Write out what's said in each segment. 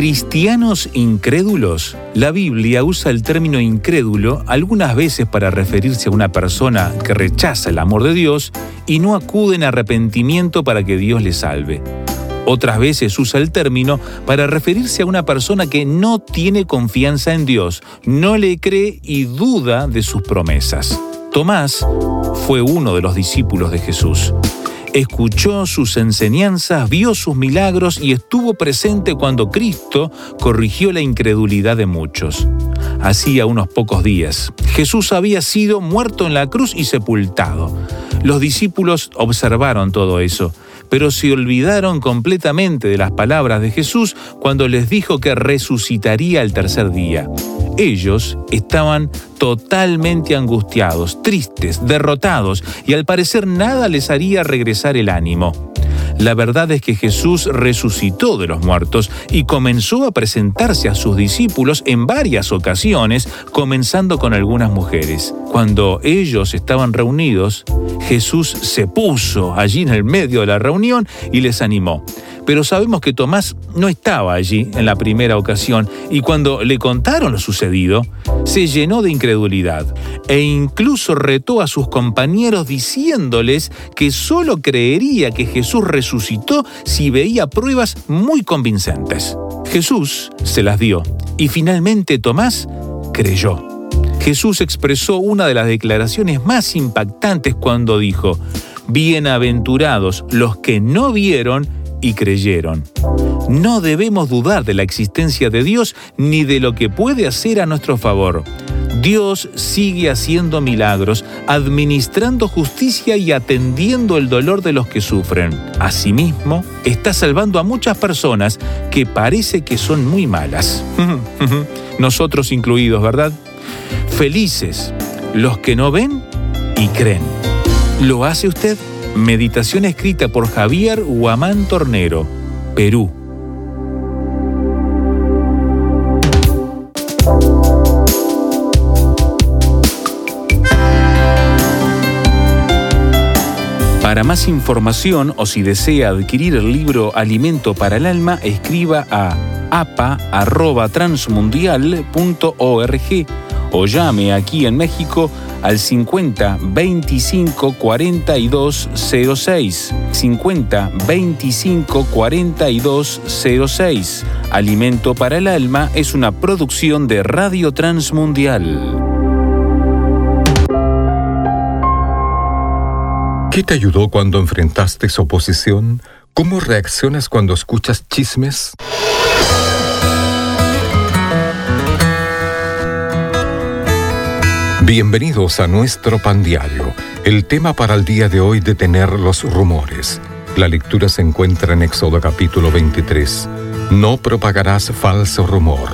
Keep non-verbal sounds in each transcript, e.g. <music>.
Cristianos incrédulos. La Biblia usa el término incrédulo algunas veces para referirse a una persona que rechaza el amor de Dios y no acude en arrepentimiento para que Dios le salve. Otras veces usa el término para referirse a una persona que no tiene confianza en Dios, no le cree y duda de sus promesas. Tomás fue uno de los discípulos de Jesús. Escuchó sus enseñanzas, vio sus milagros y estuvo presente cuando Cristo corrigió la incredulidad de muchos. Hacía unos pocos días, Jesús había sido muerto en la cruz y sepultado. Los discípulos observaron todo eso pero se olvidaron completamente de las palabras de Jesús cuando les dijo que resucitaría el tercer día. Ellos estaban totalmente angustiados, tristes, derrotados, y al parecer nada les haría regresar el ánimo. La verdad es que Jesús resucitó de los muertos y comenzó a presentarse a sus discípulos en varias ocasiones, comenzando con algunas mujeres. Cuando ellos estaban reunidos, Jesús se puso allí en el medio de la reunión y les animó. Pero sabemos que Tomás no estaba allí en la primera ocasión y cuando le contaron lo sucedido, se llenó de incredulidad e incluso retó a sus compañeros diciéndoles que solo creería que Jesús resucitó si veía pruebas muy convincentes. Jesús se las dio y finalmente Tomás creyó. Jesús expresó una de las declaraciones más impactantes cuando dijo, Bienaventurados los que no vieron y creyeron. No debemos dudar de la existencia de Dios ni de lo que puede hacer a nuestro favor. Dios sigue haciendo milagros, administrando justicia y atendiendo el dolor de los que sufren. Asimismo, está salvando a muchas personas que parece que son muy malas. <laughs> Nosotros incluidos, ¿verdad? Felices los que no ven y creen. ¿Lo hace usted? Meditación escrita por Javier Huamán Tornero, Perú. Para más información o si desea adquirir el libro Alimento para el Alma, escriba a apa.transmundial.org o llame aquí en México al 50 25 42 06. 50 25 42 06. Alimento para el Alma es una producción de Radio Transmundial. ¿Qué te ayudó cuando enfrentaste su oposición? ¿Cómo reaccionas cuando escuchas chismes? Bienvenidos a nuestro pan diario. El tema para el día de hoy detener los rumores. La lectura se encuentra en Éxodo capítulo 23. No propagarás falso rumor.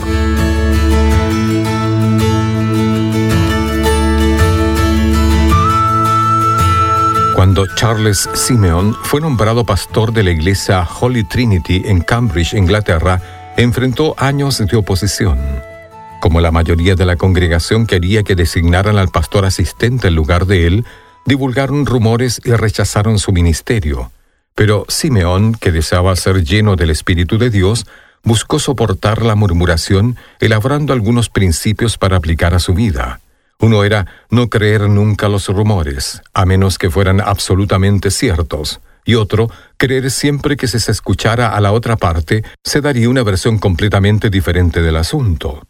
Cuando Charles Simeon fue nombrado pastor de la iglesia Holy Trinity en Cambridge, Inglaterra, enfrentó años de oposición. Como la mayoría de la congregación quería que designaran al pastor asistente en lugar de él, divulgaron rumores y rechazaron su ministerio. Pero Simeón, que deseaba ser lleno del Espíritu de Dios, buscó soportar la murmuración, elaborando algunos principios para aplicar a su vida. Uno era no creer nunca los rumores, a menos que fueran absolutamente ciertos, y otro, creer siempre que si se escuchara a la otra parte, se daría una versión completamente diferente del asunto.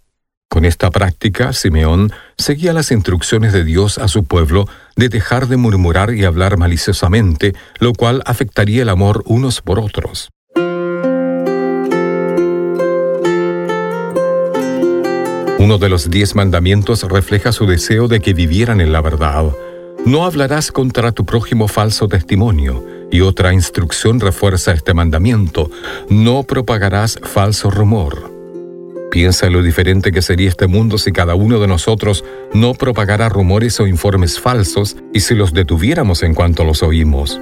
Con esta práctica, Simeón seguía las instrucciones de Dios a su pueblo de dejar de murmurar y hablar maliciosamente, lo cual afectaría el amor unos por otros. Uno de los diez mandamientos refleja su deseo de que vivieran en la verdad. No hablarás contra tu prójimo falso testimonio. Y otra instrucción refuerza este mandamiento. No propagarás falso rumor. Piensa en lo diferente que sería este mundo si cada uno de nosotros no propagara rumores o informes falsos y si los detuviéramos en cuanto los oímos.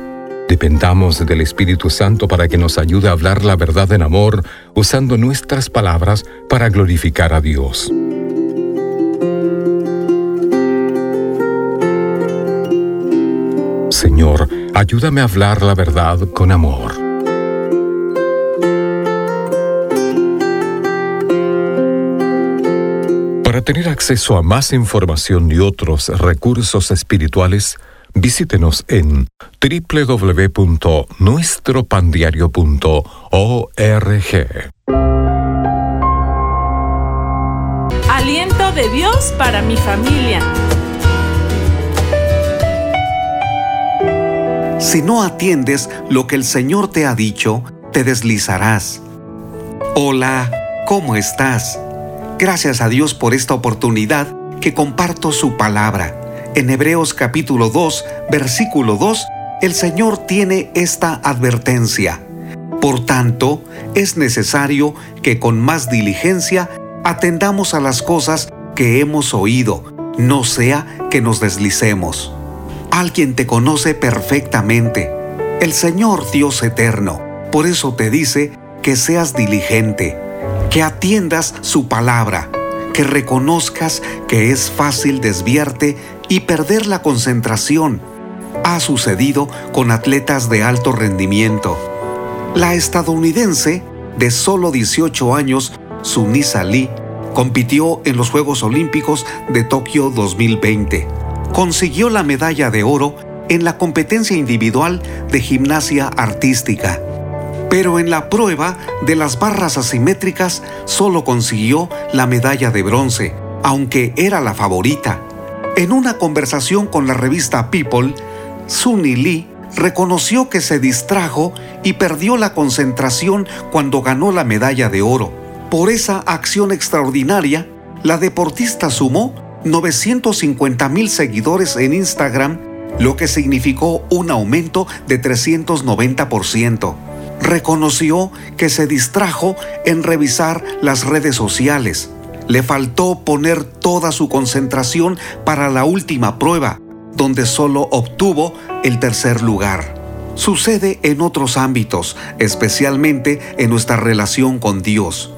Dependamos del Espíritu Santo para que nos ayude a hablar la verdad en amor, usando nuestras palabras para glorificar a Dios. Señor, ayúdame a hablar la verdad con amor. Para tener acceso a más información y otros recursos espirituales, visítenos en www.nuestropandiario.org. Aliento de Dios para mi familia. Si no atiendes lo que el Señor te ha dicho, te deslizarás. Hola, ¿cómo estás? Gracias a Dios por esta oportunidad que comparto su palabra. En Hebreos capítulo 2, versículo 2, el Señor tiene esta advertencia. Por tanto, es necesario que con más diligencia atendamos a las cosas que hemos oído, no sea que nos deslicemos. Alguien te conoce perfectamente, el Señor Dios eterno. Por eso te dice que seas diligente que atiendas su palabra, que reconozcas que es fácil desviarte y perder la concentración. Ha sucedido con atletas de alto rendimiento. La estadounidense de solo 18 años, Sunisa Lee, compitió en los Juegos Olímpicos de Tokio 2020. Consiguió la medalla de oro en la competencia individual de gimnasia artística pero en la prueba de las barras asimétricas solo consiguió la medalla de bronce, aunque era la favorita. En una conversación con la revista People, Sunny Lee reconoció que se distrajo y perdió la concentración cuando ganó la medalla de oro. Por esa acción extraordinaria, la deportista sumó 950 mil seguidores en Instagram, lo que significó un aumento de 390% reconoció que se distrajo en revisar las redes sociales. Le faltó poner toda su concentración para la última prueba, donde solo obtuvo el tercer lugar. Sucede en otros ámbitos, especialmente en nuestra relación con Dios.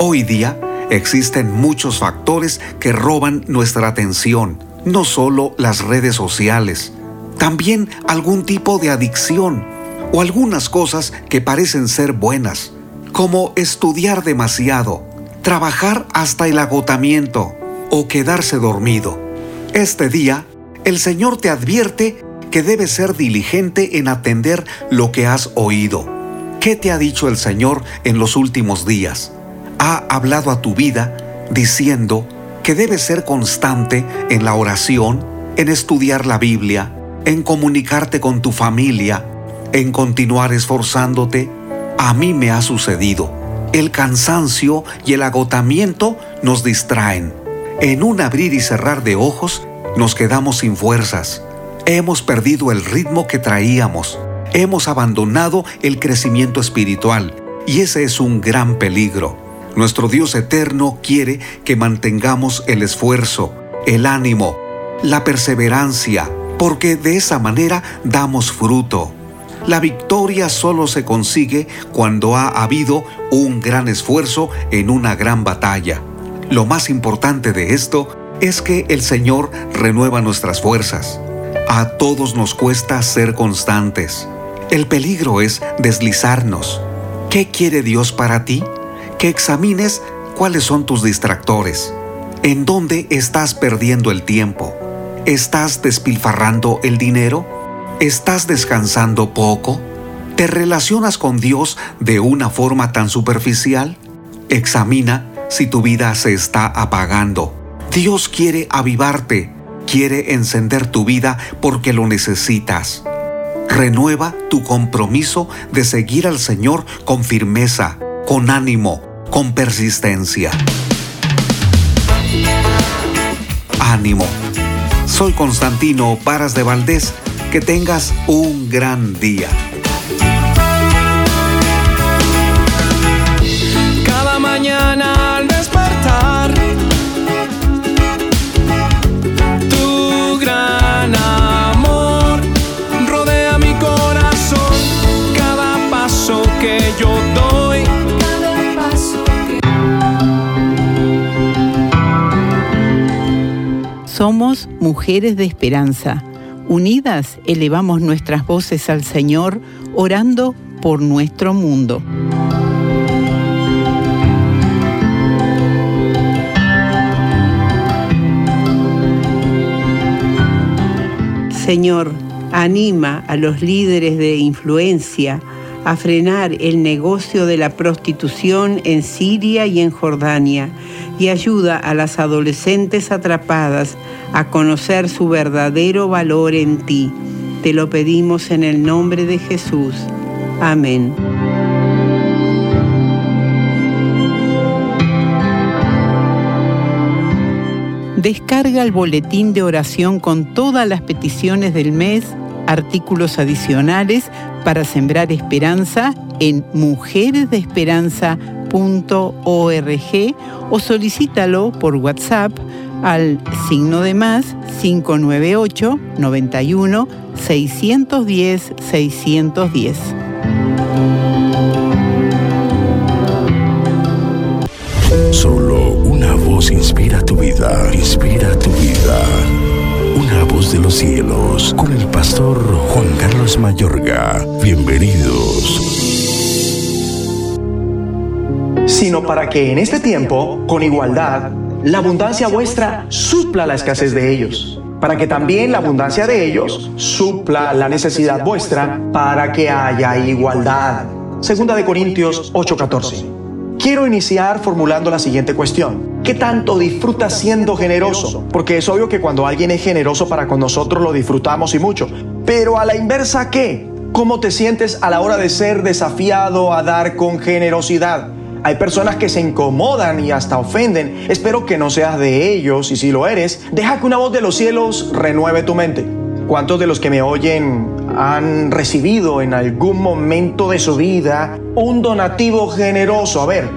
Hoy día existen muchos factores que roban nuestra atención, no solo las redes sociales, también algún tipo de adicción o algunas cosas que parecen ser buenas, como estudiar demasiado, trabajar hasta el agotamiento o quedarse dormido. Este día, el Señor te advierte que debes ser diligente en atender lo que has oído. ¿Qué te ha dicho el Señor en los últimos días? Ha hablado a tu vida diciendo que debes ser constante en la oración, en estudiar la Biblia, en comunicarte con tu familia, en continuar esforzándote, a mí me ha sucedido. El cansancio y el agotamiento nos distraen. En un abrir y cerrar de ojos nos quedamos sin fuerzas. Hemos perdido el ritmo que traíamos. Hemos abandonado el crecimiento espiritual y ese es un gran peligro. Nuestro Dios eterno quiere que mantengamos el esfuerzo, el ánimo, la perseverancia, porque de esa manera damos fruto. La victoria solo se consigue cuando ha habido un gran esfuerzo en una gran batalla. Lo más importante de esto es que el Señor renueva nuestras fuerzas. A todos nos cuesta ser constantes. El peligro es deslizarnos. ¿Qué quiere Dios para ti? Que examines cuáles son tus distractores. ¿En dónde estás perdiendo el tiempo? ¿Estás despilfarrando el dinero? ¿Estás descansando poco? ¿Te relacionas con Dios de una forma tan superficial? Examina si tu vida se está apagando. Dios quiere avivarte, quiere encender tu vida porque lo necesitas. Renueva tu compromiso de seguir al Señor con firmeza, con ánimo, con persistencia. Ánimo. Soy Constantino Paras de Valdés que tengas un gran día. Cada mañana al despertar, tu gran amor rodea mi corazón. Cada paso que yo doy. Somos mujeres de esperanza Unidas elevamos nuestras voces al Señor, orando por nuestro mundo. Señor, anima a los líderes de influencia a frenar el negocio de la prostitución en Siria y en Jordania y ayuda a las adolescentes atrapadas a conocer su verdadero valor en ti. Te lo pedimos en el nombre de Jesús. Amén. Descarga el boletín de oración con todas las peticiones del mes, artículos adicionales para sembrar esperanza en o solicítalo por WhatsApp al signo de más 598 91 610 610. Solo una voz inspira tu vida, inspira tu vida. Una voz de los cielos, con el pastor Juan Carlos Mayorga. Bienvenidos. Sino para que en este tiempo, con igualdad, la abundancia vuestra supla la escasez de ellos, para que también la abundancia de ellos supla la necesidad vuestra, para que haya igualdad. Segunda de Corintios 8:14. Quiero iniciar formulando la siguiente cuestión. ¿Qué tanto disfrutas siendo generoso? Porque es obvio que cuando alguien es generoso para con nosotros lo disfrutamos y mucho. Pero a la inversa, ¿qué? ¿Cómo te sientes a la hora de ser desafiado a dar con generosidad? Hay personas que se incomodan y hasta ofenden. Espero que no seas de ellos y si lo eres, deja que una voz de los cielos renueve tu mente. ¿Cuántos de los que me oyen han recibido en algún momento de su vida un donativo generoso? A ver,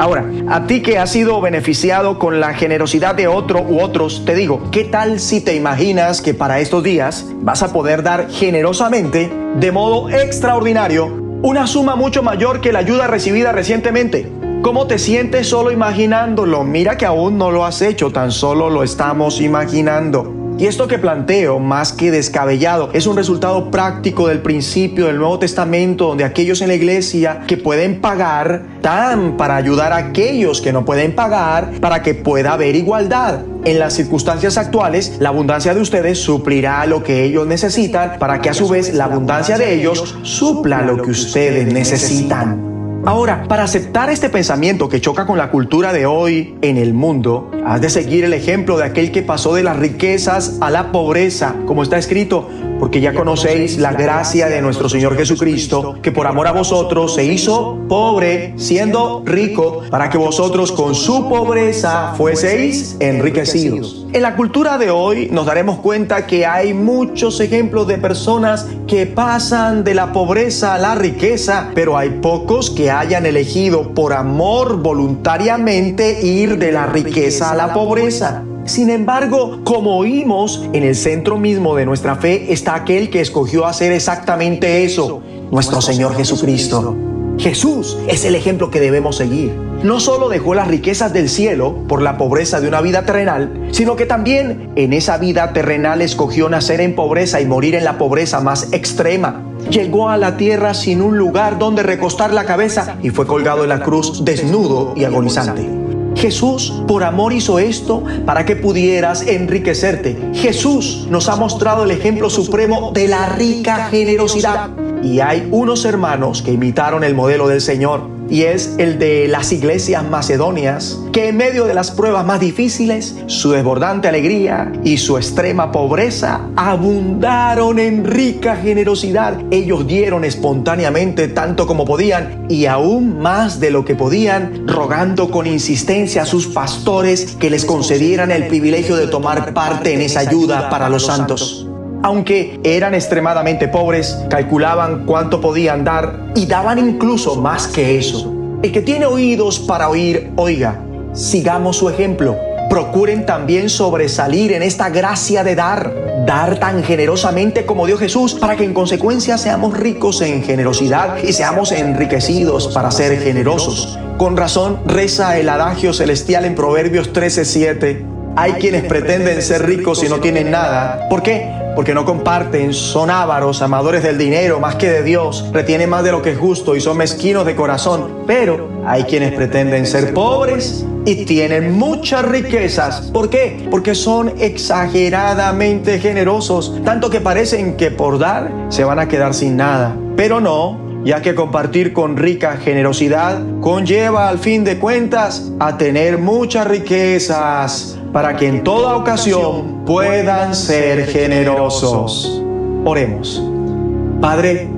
ahora, a ti que has sido beneficiado con la generosidad de otro u otros, te digo, ¿qué tal si te imaginas que para estos días vas a poder dar generosamente, de modo extraordinario, una suma mucho mayor que la ayuda recibida recientemente? ¿Cómo te sientes solo imaginándolo? Mira que aún no lo has hecho, tan solo lo estamos imaginando. Y esto que planteo, más que descabellado, es un resultado práctico del principio del Nuevo Testamento, donde aquellos en la iglesia que pueden pagar dan para ayudar a aquellos que no pueden pagar para que pueda haber igualdad. En las circunstancias actuales, la abundancia de ustedes suplirá lo que ellos necesitan para que a su vez la abundancia de ellos supla lo que ustedes necesitan. Ahora, para aceptar este pensamiento que choca con la cultura de hoy en el mundo, has de seguir el ejemplo de aquel que pasó de las riquezas a la pobreza, como está escrito, porque ya conocéis la gracia de nuestro Señor Jesucristo, que por amor a vosotros se hizo pobre, siendo rico, para que vosotros con su pobreza fueseis enriquecidos. En la cultura de hoy nos daremos cuenta que hay muchos ejemplos de personas que pasan de la pobreza a la riqueza, pero hay pocos que hayan elegido por amor voluntariamente ir de la riqueza a la pobreza. Sin embargo, como oímos, en el centro mismo de nuestra fe está aquel que escogió hacer exactamente eso, nuestro Señor Jesucristo. Jesús es el ejemplo que debemos seguir. No solo dejó las riquezas del cielo por la pobreza de una vida terrenal, sino que también en esa vida terrenal escogió nacer en pobreza y morir en la pobreza más extrema. Llegó a la tierra sin un lugar donde recostar la cabeza y fue colgado en la cruz desnudo y agonizante. Jesús por amor hizo esto para que pudieras enriquecerte. Jesús nos ha mostrado el ejemplo supremo de la rica generosidad. Y hay unos hermanos que imitaron el modelo del Señor y es el de las iglesias macedonias, que en medio de las pruebas más difíciles, su desbordante alegría y su extrema pobreza abundaron en rica generosidad. Ellos dieron espontáneamente tanto como podían y aún más de lo que podían, rogando con insistencia a sus pastores que les concedieran el privilegio de tomar parte en esa ayuda para los santos. Aunque eran extremadamente pobres, calculaban cuánto podían dar y daban incluso más que eso. El que tiene oídos para oír, oiga, sigamos su ejemplo. Procuren también sobresalir en esta gracia de dar, dar tan generosamente como dio Jesús, para que en consecuencia seamos ricos en generosidad y seamos enriquecidos para ser generosos. Con razón reza el adagio celestial en Proverbios 13:7 hay quienes pretenden ser ricos y no tienen nada. ¿Por qué? Porque no comparten, son ávaros, amadores del dinero más que de Dios, retienen más de lo que es justo y son mezquinos de corazón. Pero hay quienes pretenden ser pobres y tienen muchas riquezas. ¿Por qué? Porque son exageradamente generosos, tanto que parecen que por dar se van a quedar sin nada. Pero no, ya que compartir con rica generosidad conlleva al fin de cuentas a tener muchas riquezas para que en toda ocasión puedan ser generosos. Oremos. Padre,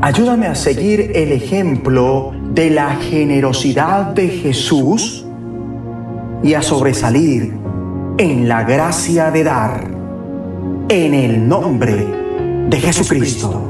ayúdame a seguir el ejemplo de la generosidad de Jesús y a sobresalir en la gracia de dar en el nombre de Jesucristo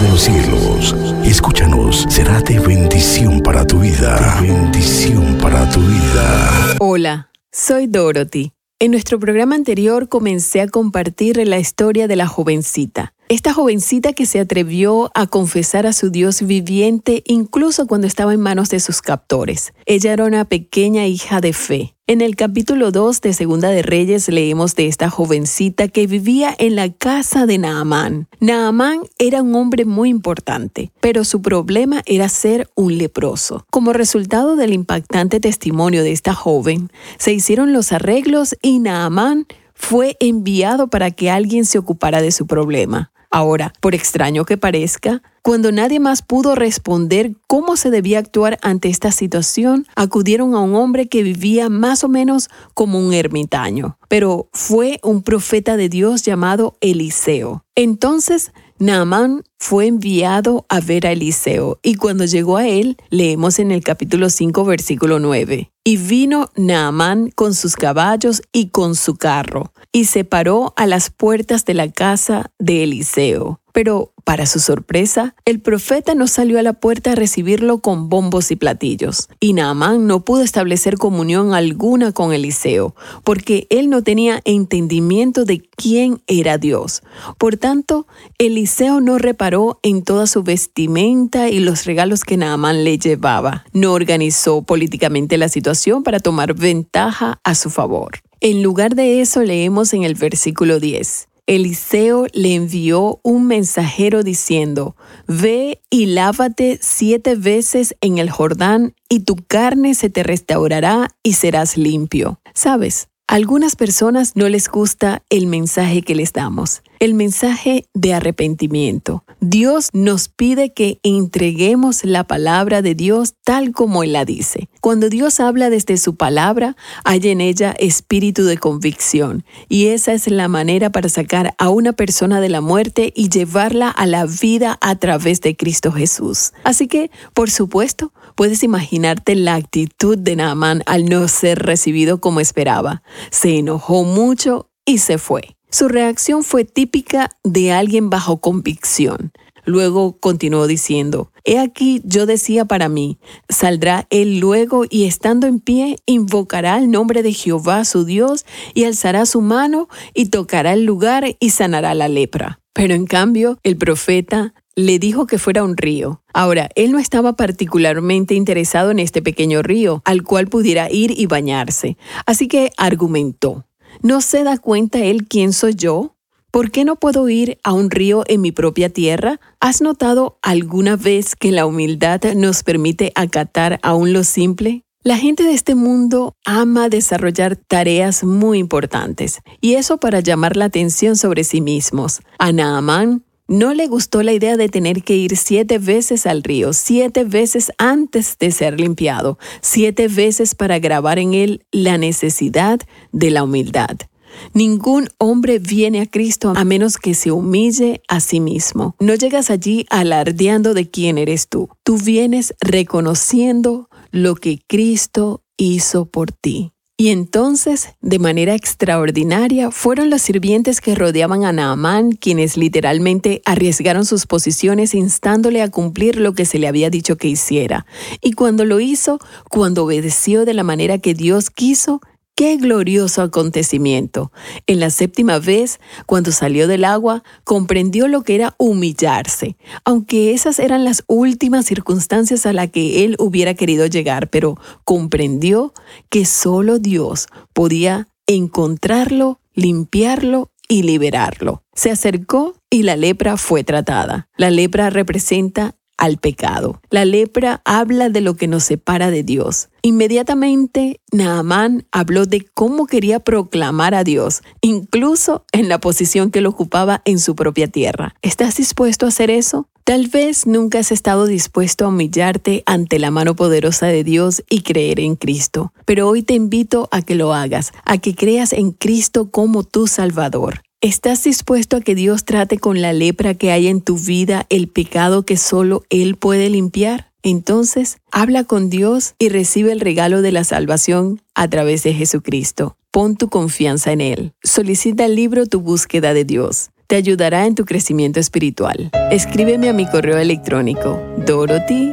de los cielos, escúchanos, será de bendición para tu vida. bendición para tu vida. Hola, soy Dorothy. En nuestro programa anterior comencé a compartir la historia de la jovencita. Esta jovencita que se atrevió a confesar a su Dios viviente incluso cuando estaba en manos de sus captores. Ella era una pequeña hija de fe. En el capítulo 2 de Segunda de Reyes leemos de esta jovencita que vivía en la casa de Naamán. Naamán era un hombre muy importante, pero su problema era ser un leproso. Como resultado del impactante testimonio de esta joven, se hicieron los arreglos y Naamán fue enviado para que alguien se ocupara de su problema. Ahora, por extraño que parezca, cuando nadie más pudo responder cómo se debía actuar ante esta situación, acudieron a un hombre que vivía más o menos como un ermitaño, pero fue un profeta de Dios llamado Eliseo. Entonces, Naamán fue enviado a ver a Eliseo y cuando llegó a él, leemos en el capítulo 5, versículo 9. Y vino Naamán con sus caballos y con su carro, y se paró a las puertas de la casa de Eliseo. Pero, para su sorpresa, el profeta no salió a la puerta a recibirlo con bombos y platillos, y Naamán no pudo establecer comunión alguna con Eliseo, porque él no tenía entendimiento de quién era Dios. Por tanto, Eliseo no reparó en toda su vestimenta y los regalos que Naamán le llevaba. No organizó políticamente la situación para tomar ventaja a su favor. En lugar de eso leemos en el versículo 10. Eliseo le envió un mensajero diciendo, Ve y lávate siete veces en el Jordán, y tu carne se te restaurará y serás limpio. Sabes, algunas personas no les gusta el mensaje que les damos, el mensaje de arrepentimiento. Dios nos pide que entreguemos la palabra de Dios tal como Él la dice. Cuando Dios habla desde su palabra, hay en ella espíritu de convicción, y esa es la manera para sacar a una persona de la muerte y llevarla a la vida a través de Cristo Jesús. Así que, por supuesto, puedes imaginarte la actitud de Naamán al no ser recibido como esperaba se enojó mucho y se fue. Su reacción fue típica de alguien bajo convicción. Luego continuó diciendo, He aquí yo decía para mí, saldrá él luego y estando en pie, invocará el nombre de Jehová su Dios y alzará su mano y tocará el lugar y sanará la lepra. Pero en cambio, el profeta le dijo que fuera un río. Ahora, él no estaba particularmente interesado en este pequeño río, al cual pudiera ir y bañarse. Así que argumentó. ¿No se da cuenta él quién soy yo? ¿Por qué no puedo ir a un río en mi propia tierra? ¿Has notado alguna vez que la humildad nos permite acatar aún lo simple? La gente de este mundo ama desarrollar tareas muy importantes, y eso para llamar la atención sobre sí mismos. A Naaman no le gustó la idea de tener que ir siete veces al río, siete veces antes de ser limpiado, siete veces para grabar en él la necesidad de la humildad. Ningún hombre viene a Cristo a menos que se humille a sí mismo. No llegas allí alardeando de quién eres tú. Tú vienes reconociendo lo que Cristo hizo por ti. Y entonces, de manera extraordinaria, fueron los sirvientes que rodeaban a Naamán quienes literalmente arriesgaron sus posiciones instándole a cumplir lo que se le había dicho que hiciera. Y cuando lo hizo, cuando obedeció de la manera que Dios quiso, Qué glorioso acontecimiento. En la séptima vez, cuando salió del agua, comprendió lo que era humillarse, aunque esas eran las últimas circunstancias a las que él hubiera querido llegar, pero comprendió que solo Dios podía encontrarlo, limpiarlo y liberarlo. Se acercó y la lepra fue tratada. La lepra representa al pecado. La lepra habla de lo que nos separa de Dios. Inmediatamente, Naamán habló de cómo quería proclamar a Dios, incluso en la posición que lo ocupaba en su propia tierra. ¿Estás dispuesto a hacer eso? Tal vez nunca has estado dispuesto a humillarte ante la mano poderosa de Dios y creer en Cristo, pero hoy te invito a que lo hagas, a que creas en Cristo como tu Salvador. ¿Estás dispuesto a que Dios trate con la lepra que hay en tu vida, el pecado que solo Él puede limpiar? Entonces, habla con Dios y recibe el regalo de la salvación a través de Jesucristo. Pon tu confianza en Él. Solicita el libro Tu búsqueda de Dios. Te ayudará en tu crecimiento espiritual. Escríbeme a mi correo electrónico dorothy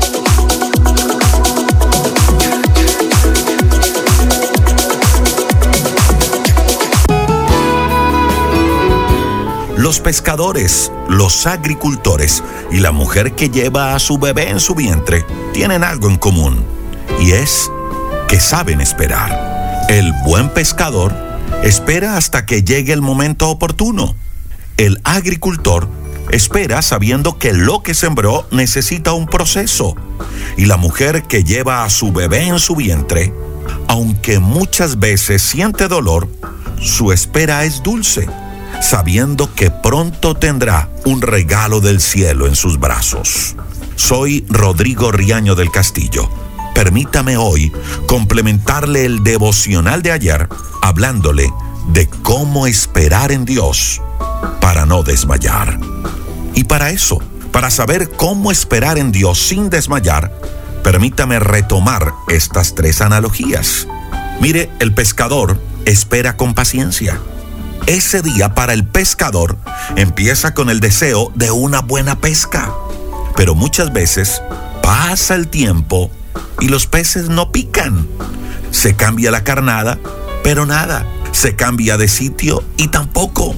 Los pescadores, los agricultores y la mujer que lleva a su bebé en su vientre tienen algo en común, y es que saben esperar. El buen pescador espera hasta que llegue el momento oportuno. El agricultor espera sabiendo que lo que sembró necesita un proceso. Y la mujer que lleva a su bebé en su vientre, aunque muchas veces siente dolor, su espera es dulce sabiendo que pronto tendrá un regalo del cielo en sus brazos. Soy Rodrigo Riaño del Castillo. Permítame hoy complementarle el devocional de ayer hablándole de cómo esperar en Dios para no desmayar. Y para eso, para saber cómo esperar en Dios sin desmayar, permítame retomar estas tres analogías. Mire, el pescador espera con paciencia ese día para el pescador empieza con el deseo de una buena pesca. Pero muchas veces pasa el tiempo y los peces no pican. Se cambia la carnada, pero nada. Se cambia de sitio y tampoco.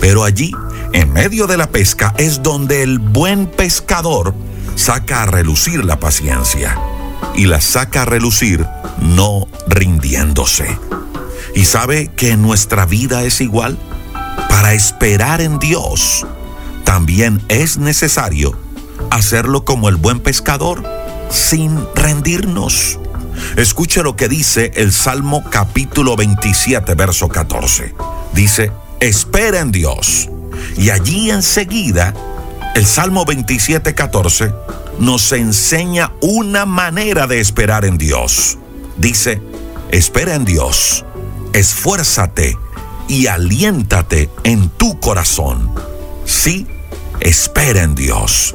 Pero allí, en medio de la pesca, es donde el buen pescador saca a relucir la paciencia. Y la saca a relucir no rindiéndose. ¿Y sabe que nuestra vida es igual? Para esperar en Dios, también es necesario hacerlo como el buen pescador, sin rendirnos. Escuche lo que dice el Salmo capítulo 27, verso 14. Dice, espera en Dios. Y allí enseguida, el Salmo 27, 14 nos enseña una manera de esperar en Dios. Dice, espera en Dios esfuérzate y aliéntate en tu corazón. Sí, espera en Dios.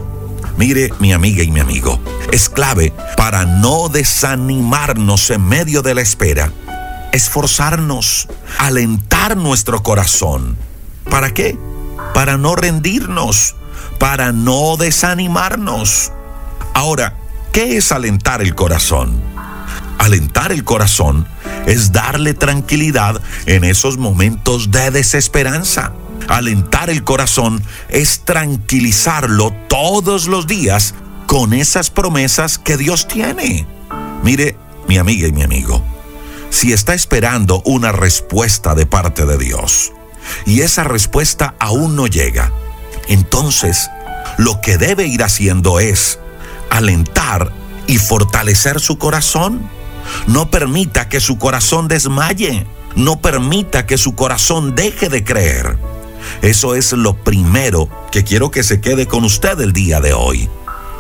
Mire, mi amiga y mi amigo, es clave para no desanimarnos en medio de la espera, esforzarnos, alentar nuestro corazón. ¿Para qué? Para no rendirnos, para no desanimarnos. Ahora, ¿qué es alentar el corazón? Alentar el corazón es darle tranquilidad en esos momentos de desesperanza. Alentar el corazón es tranquilizarlo todos los días con esas promesas que Dios tiene. Mire, mi amiga y mi amigo, si está esperando una respuesta de parte de Dios y esa respuesta aún no llega, entonces lo que debe ir haciendo es alentar y fortalecer su corazón no permita que su corazón desmaye. No permita que su corazón deje de creer. Eso es lo primero que quiero que se quede con usted el día de hoy.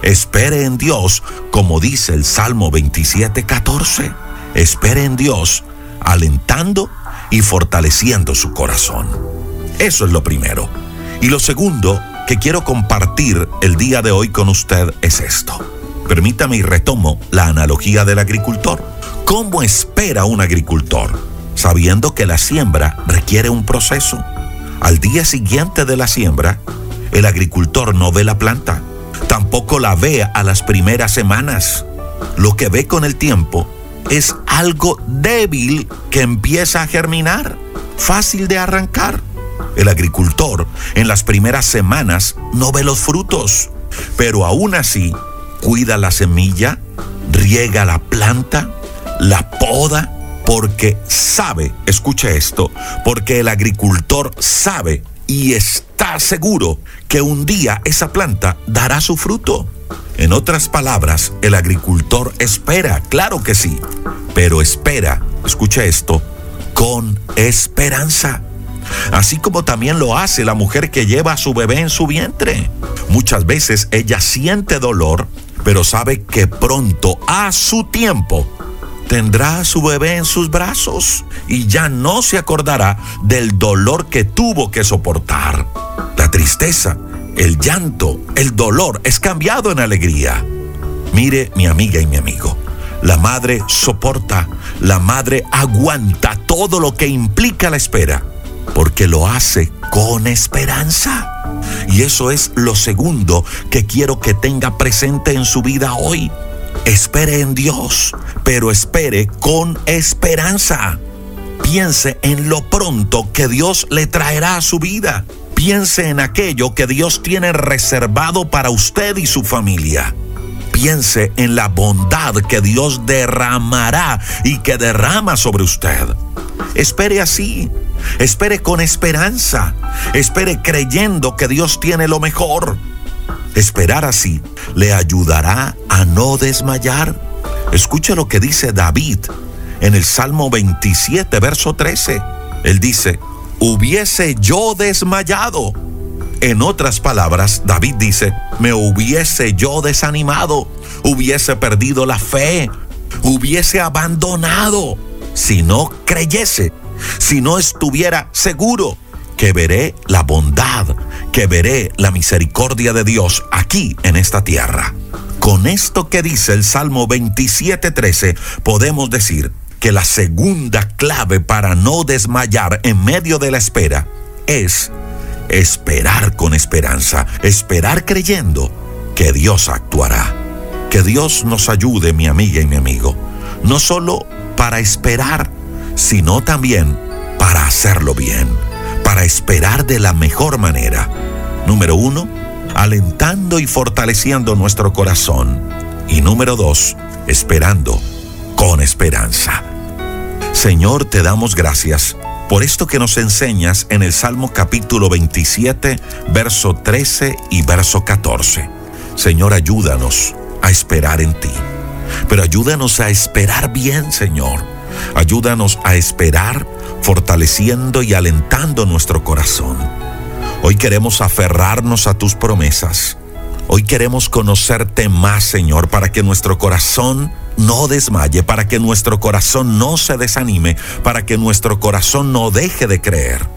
Espere en Dios, como dice el Salmo 27, 14. Espere en Dios, alentando y fortaleciendo su corazón. Eso es lo primero. Y lo segundo que quiero compartir el día de hoy con usted es esto. Permítame y retomo la analogía del agricultor. ¿Cómo espera un agricultor? Sabiendo que la siembra requiere un proceso. Al día siguiente de la siembra, el agricultor no ve la planta, tampoco la ve a las primeras semanas. Lo que ve con el tiempo es algo débil que empieza a germinar, fácil de arrancar. El agricultor en las primeras semanas no ve los frutos, pero aún así cuida la semilla, riega la planta, la poda, porque sabe, escuche esto, porque el agricultor sabe y está seguro que un día esa planta dará su fruto. En otras palabras, el agricultor espera, claro que sí, pero espera, escuche esto, con esperanza. Así como también lo hace la mujer que lleva a su bebé en su vientre. Muchas veces ella siente dolor, pero sabe que pronto, a su tiempo, tendrá a su bebé en sus brazos y ya no se acordará del dolor que tuvo que soportar. La tristeza, el llanto, el dolor es cambiado en alegría. Mire, mi amiga y mi amigo, la madre soporta, la madre aguanta todo lo que implica la espera, porque lo hace con esperanza. Y eso es lo segundo que quiero que tenga presente en su vida hoy. Espere en Dios, pero espere con esperanza. Piense en lo pronto que Dios le traerá a su vida. Piense en aquello que Dios tiene reservado para usted y su familia. Piense en la bondad que Dios derramará y que derrama sobre usted. Espere así, espere con esperanza, espere creyendo que Dios tiene lo mejor. Esperar así le ayudará a no desmayar. Escuche lo que dice David en el Salmo 27, verso 13. Él dice, hubiese yo desmayado. En otras palabras, David dice, me hubiese yo desanimado, hubiese perdido la fe, hubiese abandonado, si no creyese, si no estuviera seguro que veré la bondad, que veré la misericordia de Dios aquí en esta tierra. Con esto que dice el Salmo 27:13, podemos decir que la segunda clave para no desmayar en medio de la espera es esperar con esperanza, esperar creyendo que Dios actuará. Que Dios nos ayude, mi amiga y mi amigo, no solo para esperar, sino también para hacerlo bien para esperar de la mejor manera. Número uno, alentando y fortaleciendo nuestro corazón. Y número dos, esperando con esperanza. Señor, te damos gracias por esto que nos enseñas en el Salmo capítulo 27, verso 13 y verso 14. Señor, ayúdanos a esperar en ti. Pero ayúdanos a esperar bien, Señor. Ayúdanos a esperar fortaleciendo y alentando nuestro corazón. Hoy queremos aferrarnos a tus promesas. Hoy queremos conocerte más, Señor, para que nuestro corazón no desmaye, para que nuestro corazón no se desanime, para que nuestro corazón no deje de creer.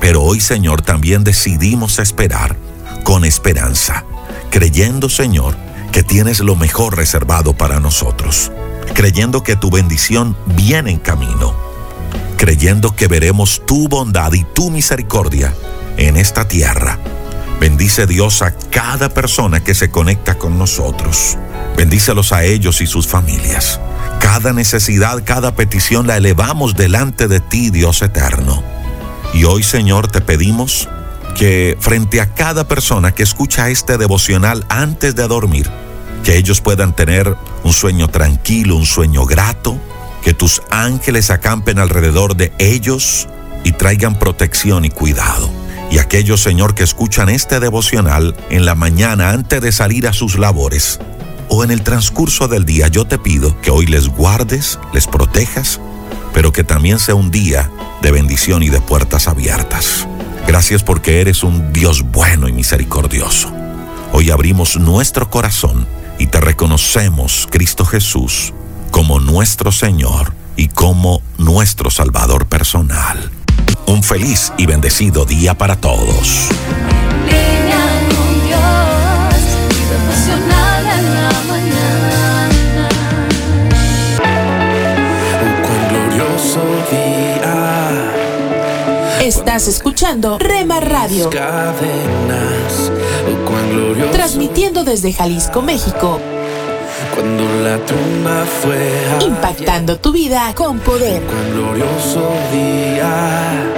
Pero hoy, Señor, también decidimos esperar con esperanza, creyendo, Señor, que tienes lo mejor reservado para nosotros, creyendo que tu bendición viene en camino creyendo que veremos tu bondad y tu misericordia en esta tierra. Bendice Dios a cada persona que se conecta con nosotros. Bendícelos a ellos y sus familias. Cada necesidad, cada petición la elevamos delante de ti, Dios eterno. Y hoy, Señor, te pedimos que frente a cada persona que escucha este devocional antes de dormir, que ellos puedan tener un sueño tranquilo, un sueño grato, que tus ángeles acampen alrededor de ellos y traigan protección y cuidado. Y aquellos, Señor, que escuchan este devocional en la mañana antes de salir a sus labores o en el transcurso del día, yo te pido que hoy les guardes, les protejas, pero que también sea un día de bendición y de puertas abiertas. Gracias porque eres un Dios bueno y misericordioso. Hoy abrimos nuestro corazón y te reconocemos, Cristo Jesús, como nuestro Señor y como nuestro Salvador personal. Un feliz y bendecido día para todos. Estás escuchando Rema Radio. Transmitiendo desde Jalisco, México. Cuando la tumba fue impactando tu vida con poder. glorioso día.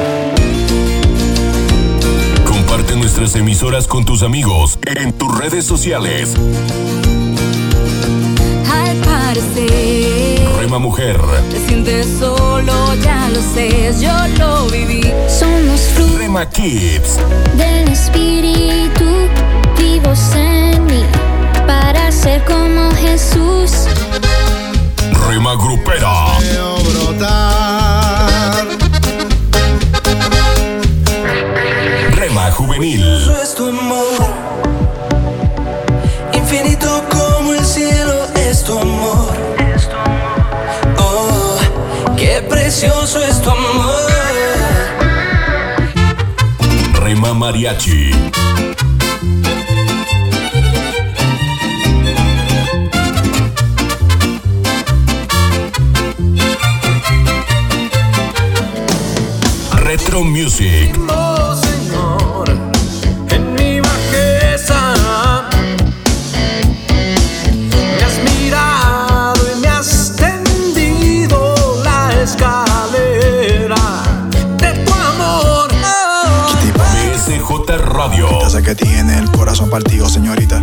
Comparte nuestras emisoras con tus amigos en tus redes sociales. Al parecer, Rema Mujer, te sientes solo, ya lo sé, yo lo viví. Somos frutos Rema Kids, del Espíritu vivos en mí para ser como Jesús. Rema Grupera, Rema Juvenil, es tu amor, infinito como el cielo es tu amor. Oh, qué precioso es tu amor. Rema Mariachi, Retro Music, Oh Señor, en mi bajeza me has mirado y me has tendido la escalera de tu amor. BSJ Radio, Sé que tiene el corazón partido, señorita.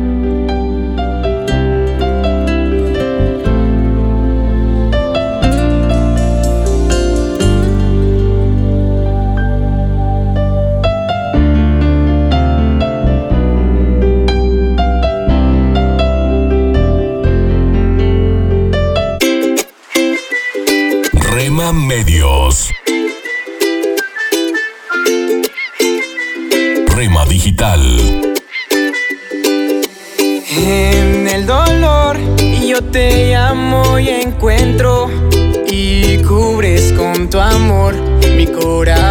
Medios, Rema Digital. En el dolor yo te llamo y encuentro y cubres con tu amor mi corazón.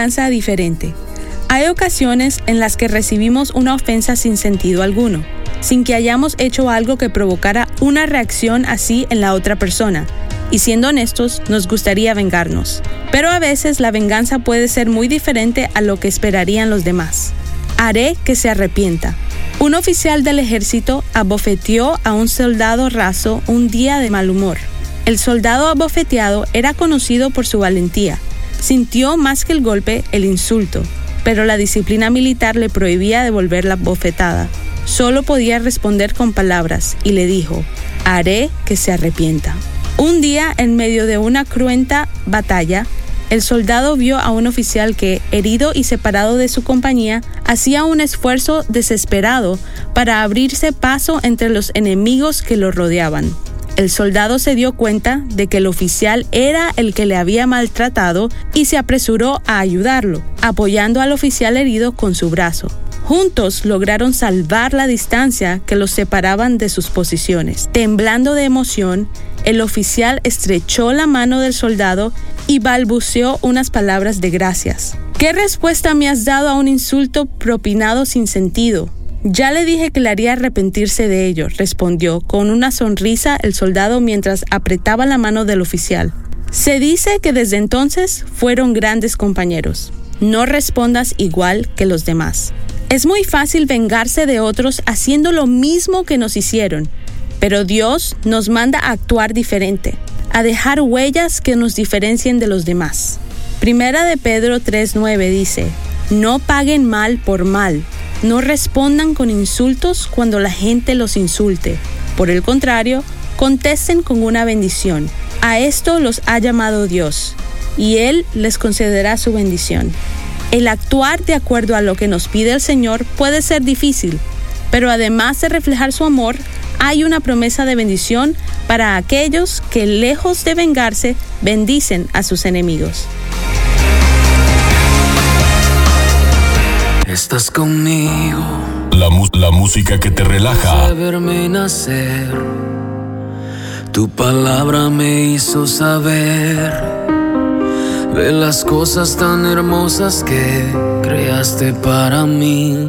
venganza diferente. Hay ocasiones en las que recibimos una ofensa sin sentido alguno, sin que hayamos hecho algo que provocara una reacción así en la otra persona. Y siendo honestos, nos gustaría vengarnos. Pero a veces la venganza puede ser muy diferente a lo que esperarían los demás. Haré que se arrepienta. Un oficial del ejército abofeteó a un soldado raso un día de mal humor. El soldado abofeteado era conocido por su valentía. Sintió más que el golpe el insulto, pero la disciplina militar le prohibía devolver la bofetada. Solo podía responder con palabras y le dijo, haré que se arrepienta. Un día, en medio de una cruenta batalla, el soldado vio a un oficial que, herido y separado de su compañía, hacía un esfuerzo desesperado para abrirse paso entre los enemigos que lo rodeaban. El soldado se dio cuenta de que el oficial era el que le había maltratado y se apresuró a ayudarlo, apoyando al oficial herido con su brazo. Juntos lograron salvar la distancia que los separaban de sus posiciones. Temblando de emoción, el oficial estrechó la mano del soldado y balbuceó unas palabras de gracias. ¿Qué respuesta me has dado a un insulto propinado sin sentido? Ya le dije que le haría arrepentirse de ello, respondió con una sonrisa el soldado mientras apretaba la mano del oficial. Se dice que desde entonces fueron grandes compañeros. No respondas igual que los demás. Es muy fácil vengarse de otros haciendo lo mismo que nos hicieron, pero Dios nos manda a actuar diferente, a dejar huellas que nos diferencien de los demás. Primera de Pedro 3:9 dice, no paguen mal por mal, no respondan con insultos cuando la gente los insulte. Por el contrario, contesten con una bendición. A esto los ha llamado Dios, y Él les concederá su bendición. El actuar de acuerdo a lo que nos pide el Señor puede ser difícil, pero además de reflejar su amor, hay una promesa de bendición para aquellos que lejos de vengarse, bendicen a sus enemigos. Estás conmigo. La, la música que te relaja. nacer. Tu palabra me hizo saber de las cosas tan hermosas que creaste para mí.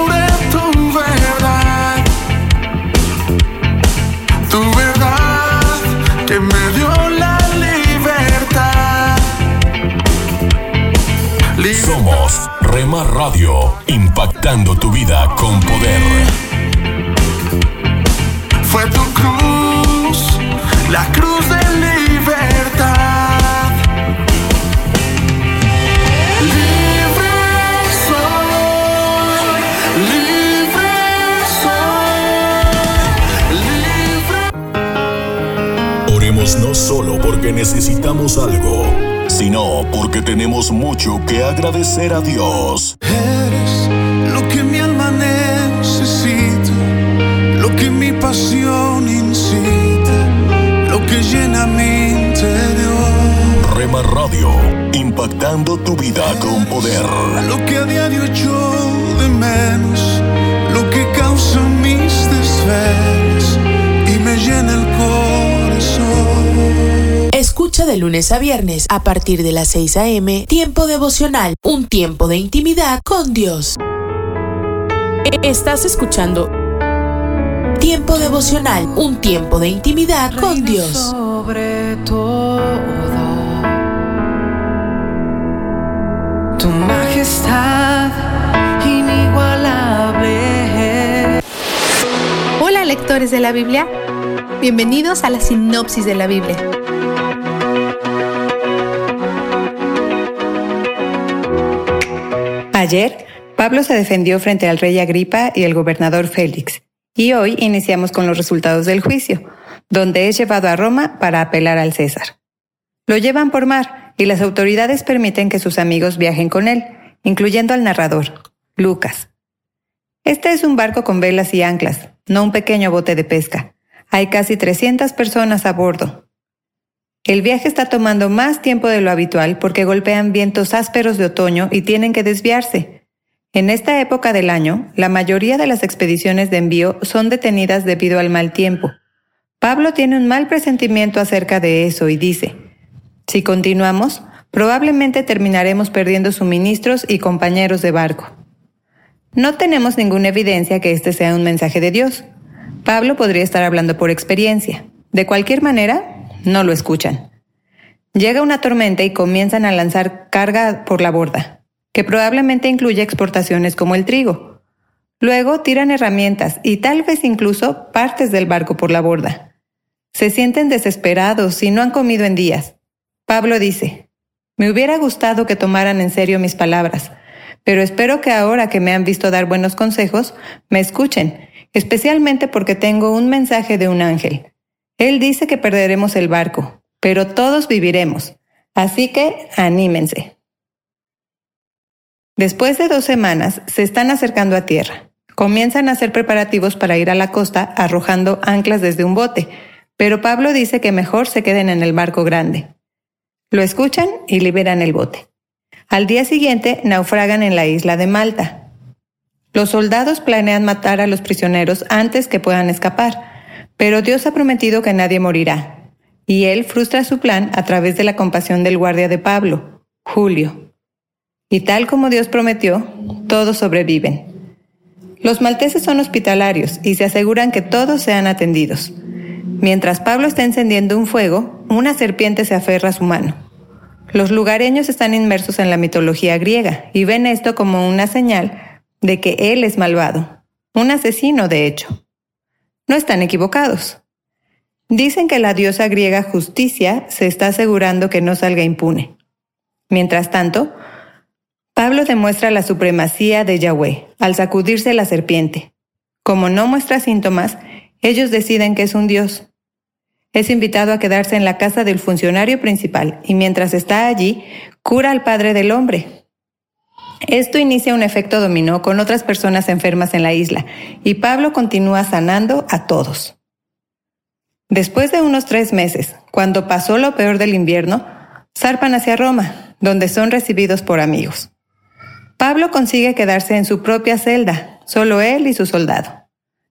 Somos Rema Radio, impactando tu vida con poder. Fue tu cruz, la cruz de libertad. Libre soy, libre soy, libre. Oremos no solo porque necesitamos algo, sino porque tenemos mucho que agradecer a Dios. Eres lo que mi alma necesita, lo que mi pasión incita, lo que llena mi interior. Rema Radio, impactando tu vida con poder. Lo que a diario echo de menos, lo que causa mis desvelos Escucha de lunes a viernes a partir de las 6 a.m. Tiempo devocional, un tiempo de intimidad con Dios. Estás escuchando Tiempo devocional, un tiempo de intimidad con Dios. Sobre todo, tu majestad inigualable. Hola lectores de la Biblia, bienvenidos a la sinopsis de la Biblia. Ayer, Pablo se defendió frente al rey Agripa y el gobernador Félix, y hoy iniciamos con los resultados del juicio, donde es llevado a Roma para apelar al César. Lo llevan por mar y las autoridades permiten que sus amigos viajen con él, incluyendo al narrador, Lucas. Este es un barco con velas y anclas, no un pequeño bote de pesca. Hay casi 300 personas a bordo. El viaje está tomando más tiempo de lo habitual porque golpean vientos ásperos de otoño y tienen que desviarse. En esta época del año, la mayoría de las expediciones de envío son detenidas debido al mal tiempo. Pablo tiene un mal presentimiento acerca de eso y dice, si continuamos, probablemente terminaremos perdiendo suministros y compañeros de barco. No tenemos ninguna evidencia que este sea un mensaje de Dios. Pablo podría estar hablando por experiencia. De cualquier manera, no lo escuchan. Llega una tormenta y comienzan a lanzar carga por la borda, que probablemente incluye exportaciones como el trigo. Luego tiran herramientas y tal vez incluso partes del barco por la borda. Se sienten desesperados y no han comido en días. Pablo dice, me hubiera gustado que tomaran en serio mis palabras, pero espero que ahora que me han visto dar buenos consejos, me escuchen, especialmente porque tengo un mensaje de un ángel. Él dice que perderemos el barco, pero todos viviremos, así que anímense. Después de dos semanas, se están acercando a tierra. Comienzan a hacer preparativos para ir a la costa arrojando anclas desde un bote, pero Pablo dice que mejor se queden en el barco grande. Lo escuchan y liberan el bote. Al día siguiente naufragan en la isla de Malta. Los soldados planean matar a los prisioneros antes que puedan escapar, pero Dios ha prometido que nadie morirá, y él frustra su plan a través de la compasión del guardia de Pablo, Julio. Y tal como Dios prometió, todos sobreviven. Los malteses son hospitalarios y se aseguran que todos sean atendidos. Mientras Pablo está encendiendo un fuego, una serpiente se aferra a su mano. Los lugareños están inmersos en la mitología griega y ven esto como una señal de que él es malvado, un asesino de hecho. No están equivocados. Dicen que la diosa griega Justicia se está asegurando que no salga impune. Mientras tanto, Pablo demuestra la supremacía de Yahweh al sacudirse la serpiente. Como no muestra síntomas, ellos deciden que es un dios es invitado a quedarse en la casa del funcionario principal y mientras está allí, cura al padre del hombre. Esto inicia un efecto dominó con otras personas enfermas en la isla y Pablo continúa sanando a todos. Después de unos tres meses, cuando pasó lo peor del invierno, zarpan hacia Roma, donde son recibidos por amigos. Pablo consigue quedarse en su propia celda, solo él y su soldado.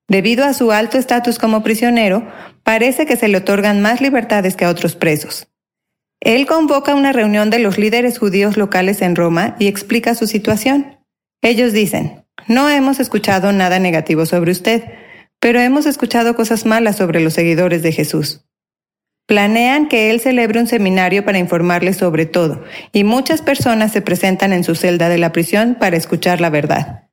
Debido a su alto estatus como prisionero, parece que se le otorgan más libertades que a otros presos. Él convoca una reunión de los líderes judíos locales en Roma y explica su situación. Ellos dicen, no hemos escuchado nada negativo sobre usted, pero hemos escuchado cosas malas sobre los seguidores de Jesús. Planean que él celebre un seminario para informarles sobre todo, y muchas personas se presentan en su celda de la prisión para escuchar la verdad.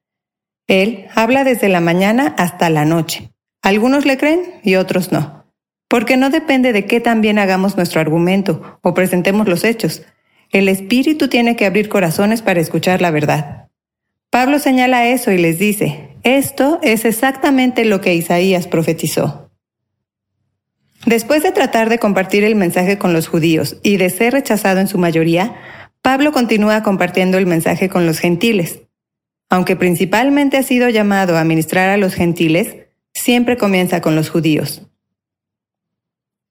Él habla desde la mañana hasta la noche. Algunos le creen y otros no. Porque no depende de qué tan bien hagamos nuestro argumento o presentemos los hechos. El Espíritu tiene que abrir corazones para escuchar la verdad. Pablo señala eso y les dice, esto es exactamente lo que Isaías profetizó. Después de tratar de compartir el mensaje con los judíos y de ser rechazado en su mayoría, Pablo continúa compartiendo el mensaje con los gentiles. Aunque principalmente ha sido llamado a ministrar a los gentiles, siempre comienza con los judíos.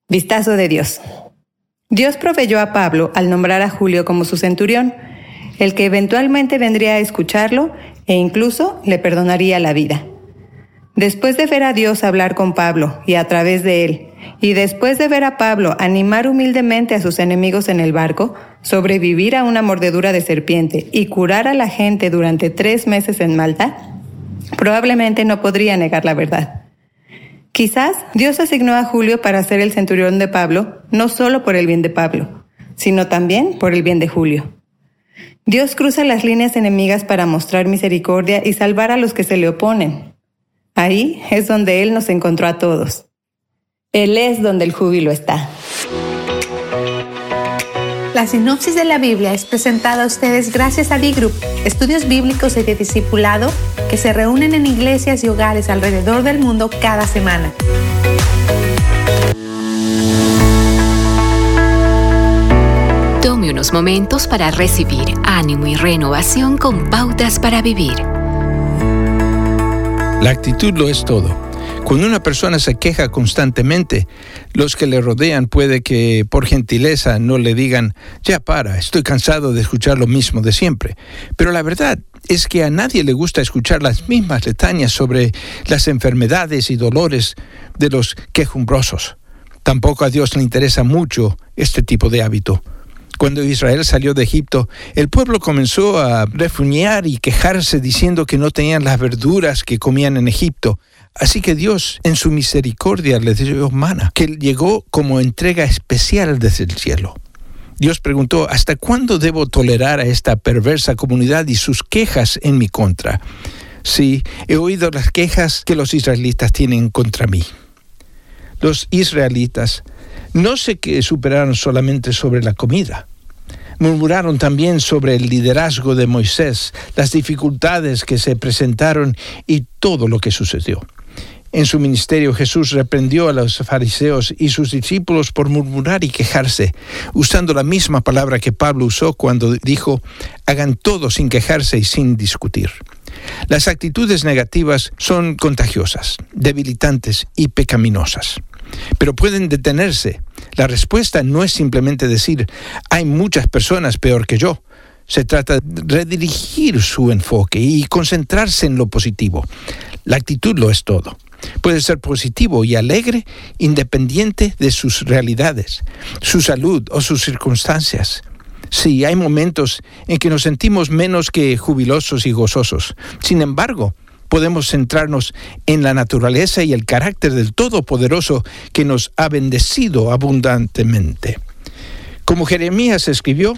Vistazo de Dios. Dios proveyó a Pablo al nombrar a Julio como su centurión, el que eventualmente vendría a escucharlo e incluso le perdonaría la vida. Después de ver a Dios hablar con Pablo y a través de él, y después de ver a Pablo animar humildemente a sus enemigos en el barco, sobrevivir a una mordedura de serpiente y curar a la gente durante tres meses en Malta, probablemente no podría negar la verdad. Quizás Dios asignó a Julio para ser el centurión de Pablo, no solo por el bien de Pablo, sino también por el bien de Julio. Dios cruza las líneas enemigas para mostrar misericordia y salvar a los que se le oponen. Ahí es donde Él nos encontró a todos. Él es donde el júbilo está. La sinopsis de la Biblia es presentada a ustedes gracias a B-Group, estudios bíblicos y de discipulado que se reúnen en iglesias y hogares alrededor del mundo cada semana. Tome unos momentos para recibir ánimo y renovación con pautas para vivir. La actitud lo es todo. Cuando una persona se queja constantemente, los que le rodean puede que por gentileza no le digan, ya para, estoy cansado de escuchar lo mismo de siempre. Pero la verdad es que a nadie le gusta escuchar las mismas letañas sobre las enfermedades y dolores de los quejumbrosos. Tampoco a Dios le interesa mucho este tipo de hábito. Cuando Israel salió de Egipto, el pueblo comenzó a refuñar y quejarse diciendo que no tenían las verduras que comían en Egipto, Así que Dios, en su misericordia, les dio mana, que llegó como entrega especial desde el cielo. Dios preguntó, ¿hasta cuándo debo tolerar a esta perversa comunidad y sus quejas en mi contra? Sí, he oído las quejas que los israelitas tienen contra mí. Los israelitas No se superaron solamente sobre la comida. Murmuraron también sobre el liderazgo de Moisés, las dificultades que se presentaron y todo lo que sucedió. En su ministerio Jesús reprendió a los fariseos y sus discípulos por murmurar y quejarse, usando la misma palabra que Pablo usó cuando dijo, hagan todo sin quejarse y sin discutir. Las actitudes negativas son contagiosas, debilitantes y pecaminosas, pero pueden detenerse. La respuesta no es simplemente decir, hay muchas personas peor que yo. Se trata de redirigir su enfoque y concentrarse en lo positivo. La actitud lo es todo. Puede ser positivo y alegre independiente de sus realidades, su salud o sus circunstancias. Sí, hay momentos en que nos sentimos menos que jubilosos y gozosos. Sin embargo, podemos centrarnos en la naturaleza y el carácter del Todopoderoso que nos ha bendecido abundantemente. Como Jeremías escribió,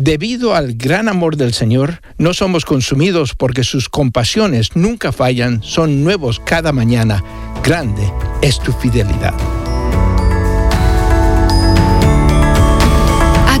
debido al gran amor del Señor, no somos consumidos porque sus compasiones nunca fallan, son nuevos cada mañana. Grande es tu fidelidad.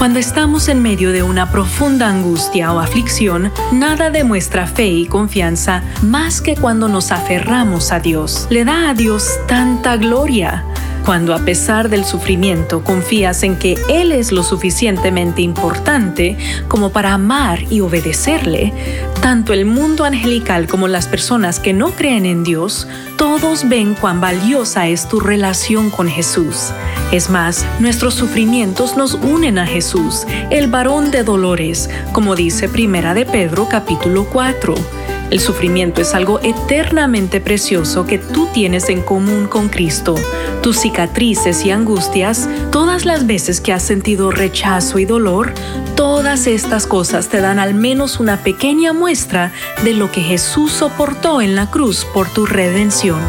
Cuando estamos en medio de una profunda angustia o aflicción, nada demuestra fe y confianza más que cuando nos aferramos a Dios. Le da a Dios tanta gloria. Cuando a pesar del sufrimiento confías en que Él es lo suficientemente importante como para amar y obedecerle, tanto el mundo angelical como las personas que no creen en Dios, todos ven cuán valiosa es tu relación con Jesús. Es más, nuestros sufrimientos nos unen a Jesús, el varón de dolores, como dice Primera de Pedro capítulo 4. El sufrimiento es algo eternamente precioso que tú tienes en común con Cristo. Tus cicatrices y angustias, todas las veces que has sentido rechazo y dolor, todas estas cosas te dan al menos una pequeña muestra de lo que Jesús soportó en la cruz por tu redención.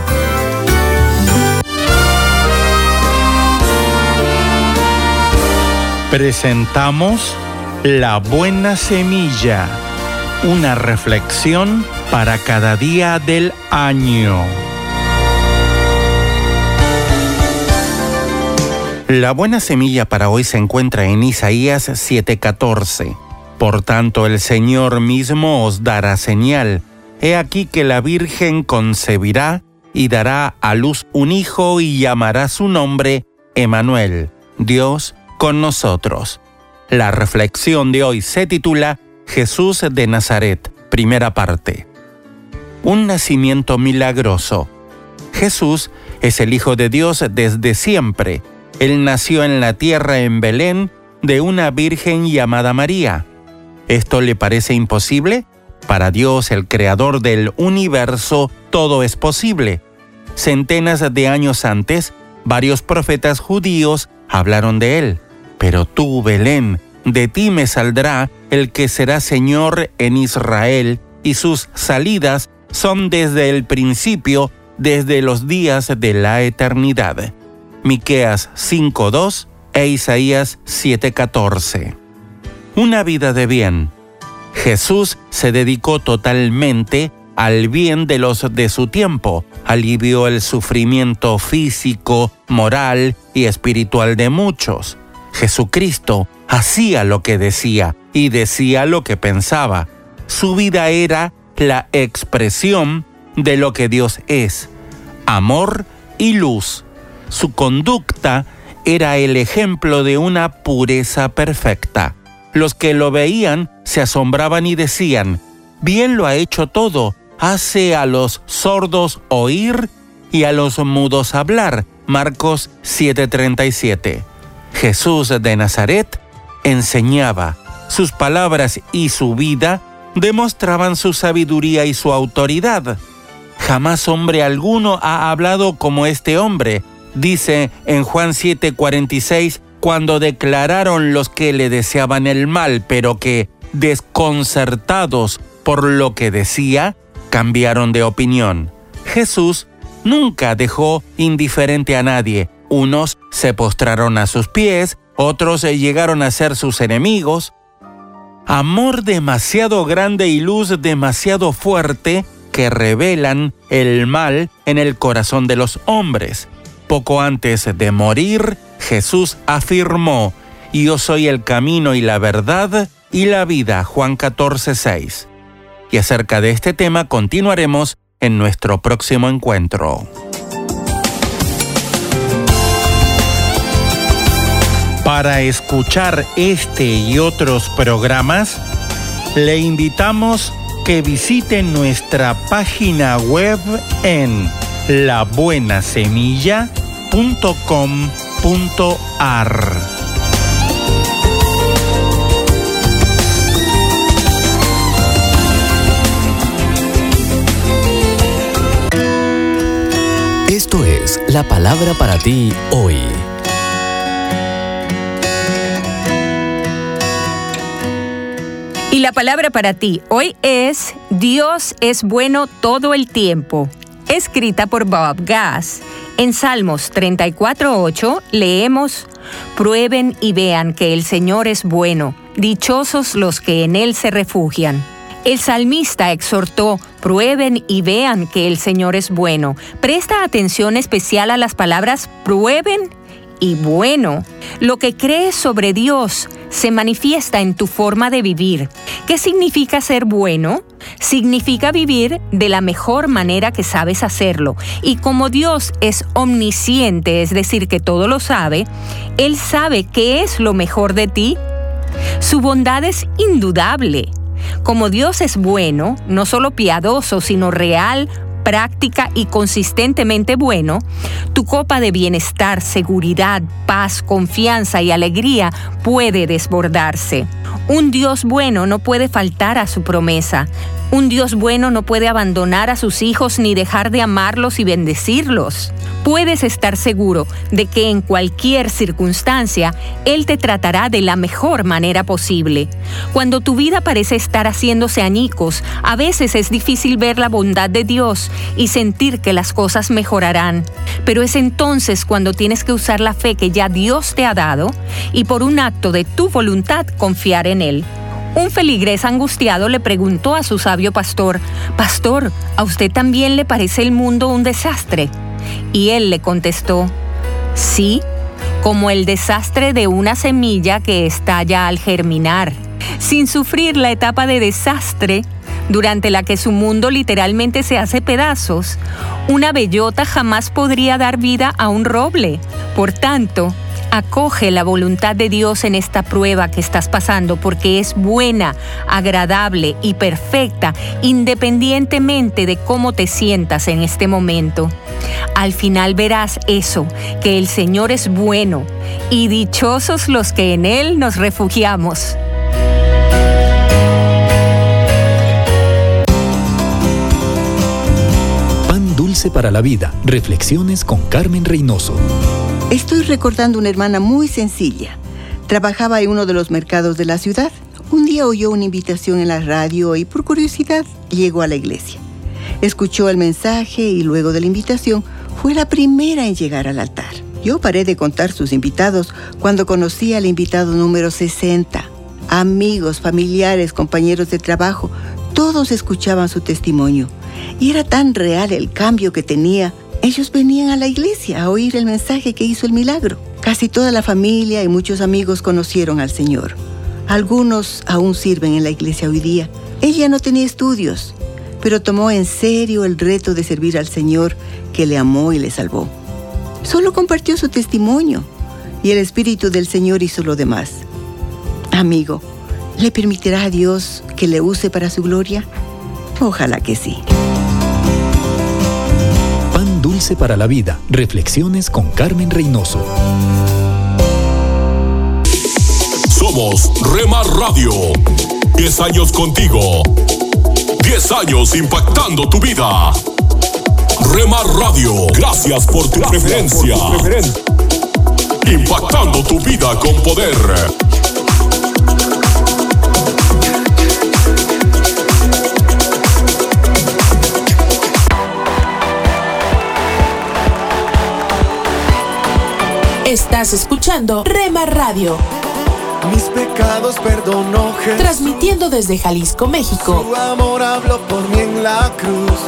Presentamos La Buena Semilla una reflexión para cada día del año. La buena semilla para hoy se encuentra en Isaías 7:14. Por tanto, el Señor mismo os dará señal. He aquí que la Virgen concebirá y dará a luz un hijo y llamará su nombre Emanuel, Dios con nosotros. La reflexión de hoy se titula Jesús de Nazaret, primera parte. Un nacimiento milagroso. Jesús es el Hijo de Dios desde siempre. Él nació en la tierra en Belén de una virgen llamada María. ¿Esto le parece imposible? Para Dios, el creador del universo, todo es posible. Centenas de años antes, varios profetas judíos hablaron de él. Pero tú, Belén, de ti me saldrá el que será Señor en Israel, y sus salidas son desde el principio, desde los días de la eternidad. Miqueas 5:2 e Isaías 7:14. Una vida de bien. Jesús se dedicó totalmente al bien de los de su tiempo, alivió el sufrimiento físico, moral y espiritual de muchos. Jesucristo hacía lo que decía y decía lo que pensaba. Su vida era la expresión de lo que Dios es, amor y luz. Su conducta era el ejemplo de una pureza perfecta. Los que lo veían se asombraban y decían, bien lo ha hecho todo, hace a los sordos oír y a los mudos hablar. Marcos 7:37. Jesús de Nazaret enseñaba. Sus palabras y su vida demostraban su sabiduría y su autoridad. Jamás hombre alguno ha hablado como este hombre, dice en Juan 7:46 cuando declararon los que le deseaban el mal, pero que, desconcertados por lo que decía, cambiaron de opinión. Jesús nunca dejó indiferente a nadie. Unos se postraron a sus pies, otros llegaron a ser sus enemigos. Amor demasiado grande y luz demasiado fuerte que revelan el mal en el corazón de los hombres. Poco antes de morir, Jesús afirmó, Yo soy el camino y la verdad y la vida, Juan 14, 6. Y acerca de este tema continuaremos en nuestro próximo encuentro. Para escuchar este y otros programas, le invitamos que visite nuestra página web en labuenasemilla.com.ar. Esto es la palabra para ti hoy. La palabra para ti hoy es Dios es bueno todo el tiempo, escrita por Bob Gass. En Salmos 34.8 leemos, Prueben y vean que el Señor es bueno, dichosos los que en Él se refugian. El salmista exhortó, prueben y vean que el Señor es bueno. Presta atención especial a las palabras prueben y bueno. Lo que crees sobre Dios se manifiesta en tu forma de vivir. ¿Qué significa ser bueno? Significa vivir de la mejor manera que sabes hacerlo. Y como Dios es omnisciente, es decir, que todo lo sabe, Él sabe qué es lo mejor de ti. Su bondad es indudable. Como Dios es bueno, no solo piadoso, sino real, práctica y consistentemente bueno, tu copa de bienestar, seguridad, paz, confianza y alegría puede desbordarse. Un Dios bueno no puede faltar a su promesa. Un Dios bueno no puede abandonar a sus hijos ni dejar de amarlos y bendecirlos. Puedes estar seguro de que en cualquier circunstancia Él te tratará de la mejor manera posible. Cuando tu vida parece estar haciéndose añicos, a veces es difícil ver la bondad de Dios y sentir que las cosas mejorarán. Pero es entonces cuando tienes que usar la fe que ya Dios te ha dado y por un acto de tu voluntad confiar en Él. Un feligrés angustiado le preguntó a su sabio pastor, Pastor, ¿a usted también le parece el mundo un desastre? Y él le contestó, Sí, como el desastre de una semilla que estalla al germinar. Sin sufrir la etapa de desastre, durante la que su mundo literalmente se hace pedazos, una bellota jamás podría dar vida a un roble. Por tanto, Acoge la voluntad de Dios en esta prueba que estás pasando porque es buena, agradable y perfecta independientemente de cómo te sientas en este momento. Al final verás eso, que el Señor es bueno y dichosos los que en Él nos refugiamos. Para la vida. Reflexiones con Carmen Reynoso. Estoy recordando una hermana muy sencilla. Trabajaba en uno de los mercados de la ciudad. Un día oyó una invitación en la radio y por curiosidad llegó a la iglesia. Escuchó el mensaje y luego de la invitación fue la primera en llegar al altar. Yo paré de contar sus invitados cuando conocí al invitado número 60. Amigos, familiares, compañeros de trabajo, todos escuchaban su testimonio. Y era tan real el cambio que tenía ellos venían a la iglesia a oír el mensaje que hizo el milagro. Casi toda la familia y muchos amigos conocieron al Señor. Algunos aún sirven en la iglesia hoy día. Ella no tenía estudios, pero tomó en serio el reto de servir al Señor que le amó y le salvó. Solo compartió su testimonio y el Espíritu del Señor hizo lo demás. Amigo, ¿le permitirá a Dios que le use para su gloria? Ojalá que sí dulce para la vida. Reflexiones con Carmen Reynoso. Somos Remar Radio. 10 años contigo. 10 años impactando tu vida. Remar Radio. Gracias por tu preferencia. impactando tu vida con poder. Estás escuchando Rema Radio. Mis pecados perdonó Jesús. Transmitiendo desde Jalisco, México. Su amor habló por mí en la cruz.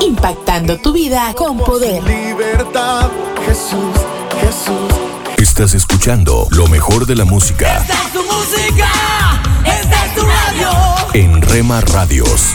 Impactando tu vida con poder. Libertad, Jesús, Jesús. Estás escuchando lo mejor de la música Esta es tu música, esta es tu radio. en Rema Radios.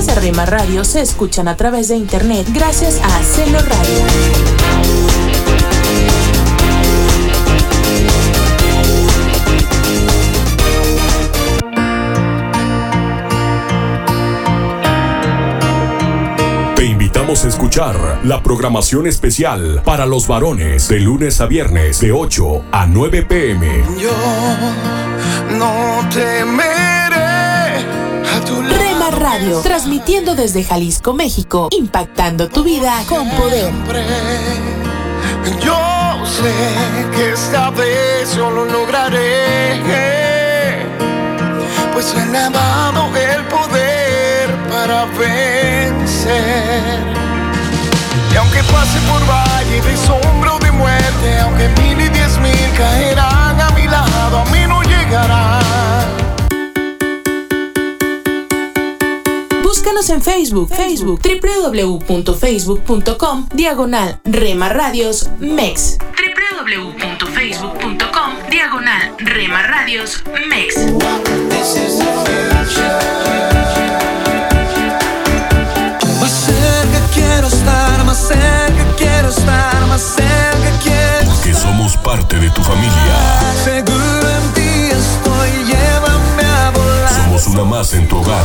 Las emisoras de Rema Radio se escuchan a través de internet gracias a Celo Radio. Te invitamos a escuchar la programación especial para los varones de lunes a viernes de 8 a 9 pm. Yo no temeré a tu lado. Radio, transmitiendo desde Jalisco, México, impactando tu vida con poder. Yo sé que esta vez yo lo lograré. Pues me ha dado el poder para vencer. Y aunque pase por valle de sombra o de muerte, aunque mil y diez mil caerán a mi lado, a mí no llegarán. Búscanos en Facebook, Facebook, www.facebook.com, diagonal Rema Radios MEX. www.facebook.com, diagonal Rema Radios MEX. Más cerca quiero estar, más cerca quiero estar, más cerca quiero Que somos parte de tu familia. Seguro en ti estoy, llévame a volar. Somos una más en tu hogar.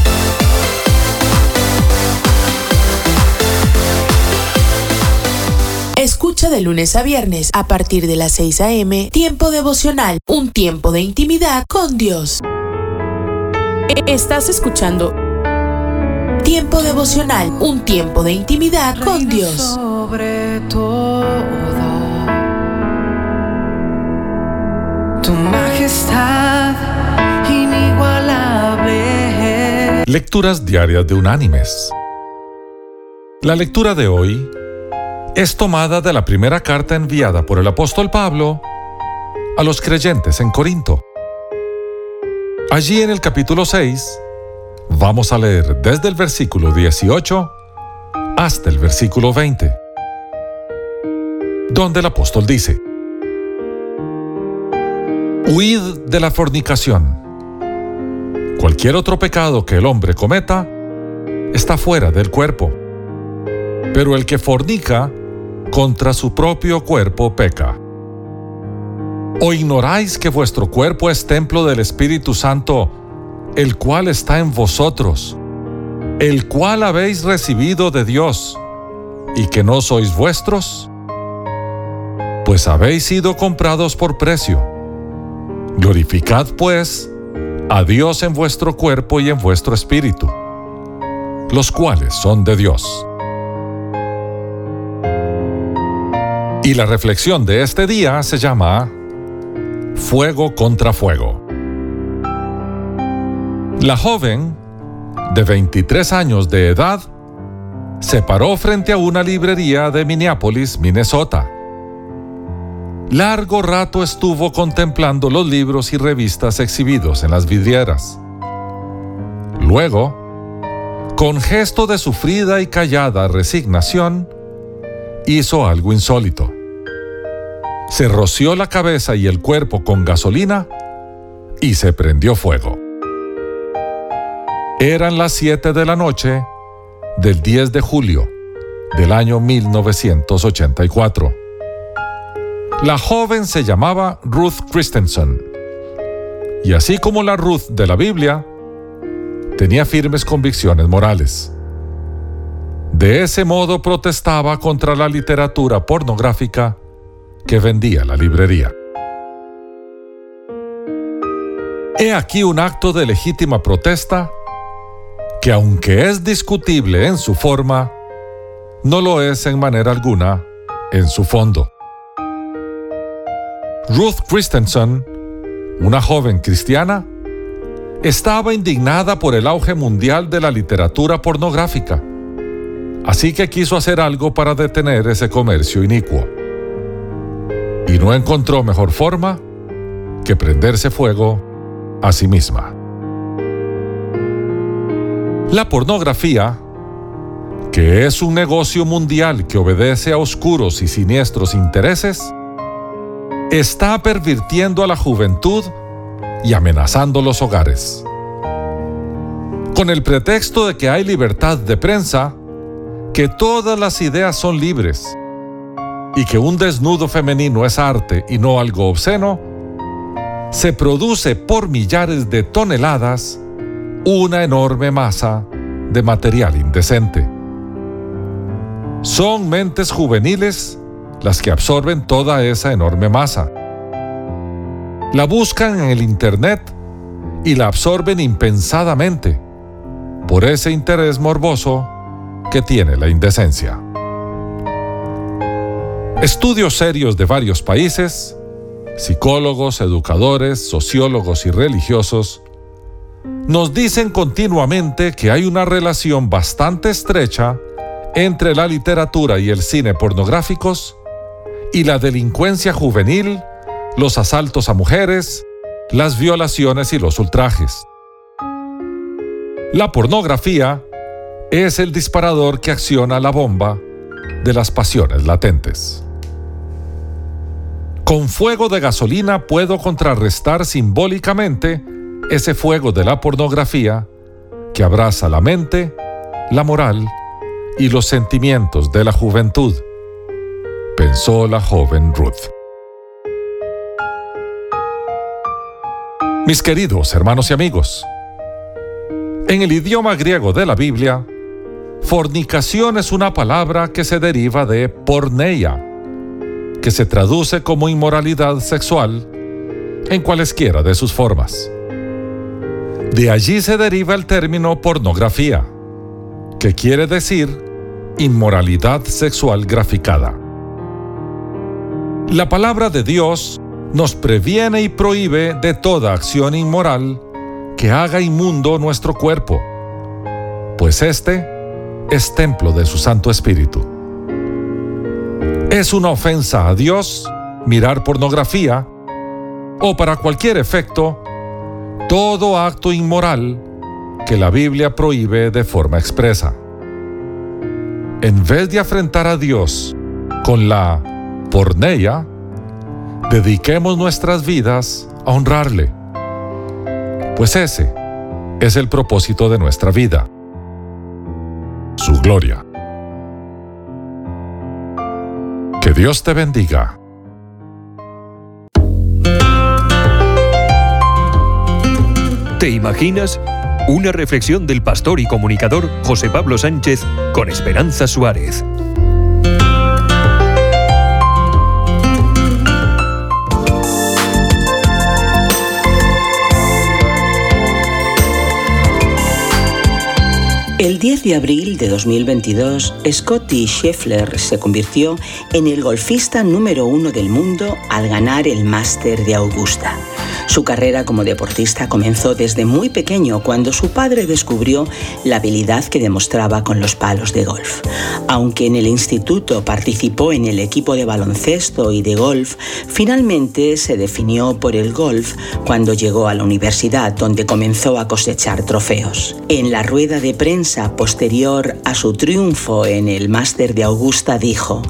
Escucha de lunes a viernes a partir de las 6 a.m. Tiempo devocional, un tiempo de intimidad con Dios. Estás escuchando Tiempo devocional, un tiempo de intimidad con Dios. Sobre todo, tu majestad inigualable. Lecturas diarias de Unánimes. La lectura de hoy es tomada de la primera carta enviada por el apóstol Pablo a los creyentes en Corinto. Allí en el capítulo 6 vamos a leer desde el versículo 18 hasta el versículo 20, donde el apóstol dice, Huid de la fornicación. Cualquier otro pecado que el hombre cometa está fuera del cuerpo, pero el que fornica contra su propio cuerpo peca. ¿O ignoráis que vuestro cuerpo es templo del Espíritu Santo, el cual está en vosotros, el cual habéis recibido de Dios, y que no sois vuestros? Pues habéis sido comprados por precio. Glorificad, pues, a Dios en vuestro cuerpo y en vuestro espíritu, los cuales son de Dios. Y la reflexión de este día se llama Fuego contra Fuego. La joven, de 23 años de edad, se paró frente a una librería de Minneapolis, Minnesota. Largo rato estuvo contemplando los libros y revistas exhibidos en las vidrieras. Luego, con gesto de sufrida y callada resignación, hizo algo insólito. Se roció la cabeza y el cuerpo con gasolina y se prendió fuego. Eran las 7 de la noche del 10 de julio del año 1984. La joven se llamaba Ruth Christensen y así como la Ruth de la Biblia, tenía firmes convicciones morales. De ese modo protestaba contra la literatura pornográfica que vendía la librería. He aquí un acto de legítima protesta que aunque es discutible en su forma, no lo es en manera alguna en su fondo. Ruth Christensen, una joven cristiana, estaba indignada por el auge mundial de la literatura pornográfica, así que quiso hacer algo para detener ese comercio inicuo. Y no encontró mejor forma que prenderse fuego a sí misma. La pornografía, que es un negocio mundial que obedece a oscuros y siniestros intereses, está pervirtiendo a la juventud y amenazando los hogares. Con el pretexto de que hay libertad de prensa, que todas las ideas son libres y que un desnudo femenino es arte y no algo obsceno, se produce por millares de toneladas una enorme masa de material indecente. Son mentes juveniles las que absorben toda esa enorme masa. La buscan en el Internet y la absorben impensadamente por ese interés morboso que tiene la indecencia. Estudios serios de varios países, psicólogos, educadores, sociólogos y religiosos nos dicen continuamente que hay una relación bastante estrecha entre la literatura y el cine pornográficos y la delincuencia juvenil, los asaltos a mujeres, las violaciones y los ultrajes. La pornografía es el disparador que acciona la bomba de las pasiones latentes. Con fuego de gasolina puedo contrarrestar simbólicamente ese fuego de la pornografía que abraza la mente, la moral y los sentimientos de la juventud, pensó la joven Ruth. Mis queridos hermanos y amigos, en el idioma griego de la Biblia, fornicación es una palabra que se deriva de porneia, que se traduce como inmoralidad sexual en cualesquiera de sus formas. De allí se deriva el término pornografía, que quiere decir inmoralidad sexual graficada. La palabra de Dios nos previene y prohíbe de toda acción inmoral que haga inmundo nuestro cuerpo, pues este es templo de su Santo Espíritu. Es una ofensa a Dios mirar pornografía o para cualquier efecto todo acto inmoral que la Biblia prohíbe de forma expresa. En vez de afrentar a Dios con la porneia, dediquemos nuestras vidas a honrarle, pues ese es el propósito de nuestra vida, su gloria. Que Dios te bendiga. ¿Te imaginas? Una reflexión del pastor y comunicador José Pablo Sánchez con Esperanza Suárez. El 10 de abril de 2022, Scotty Scheffler se convirtió en el golfista número uno del mundo al ganar el Máster de Augusta. Su carrera como deportista comenzó desde muy pequeño cuando su padre descubrió la habilidad que demostraba con los palos de golf. Aunque en el instituto participó en el equipo de baloncesto y de golf, finalmente se definió por el golf cuando llegó a la universidad donde comenzó a cosechar trofeos. En la rueda de prensa posterior a su triunfo en el Máster de Augusta dijo,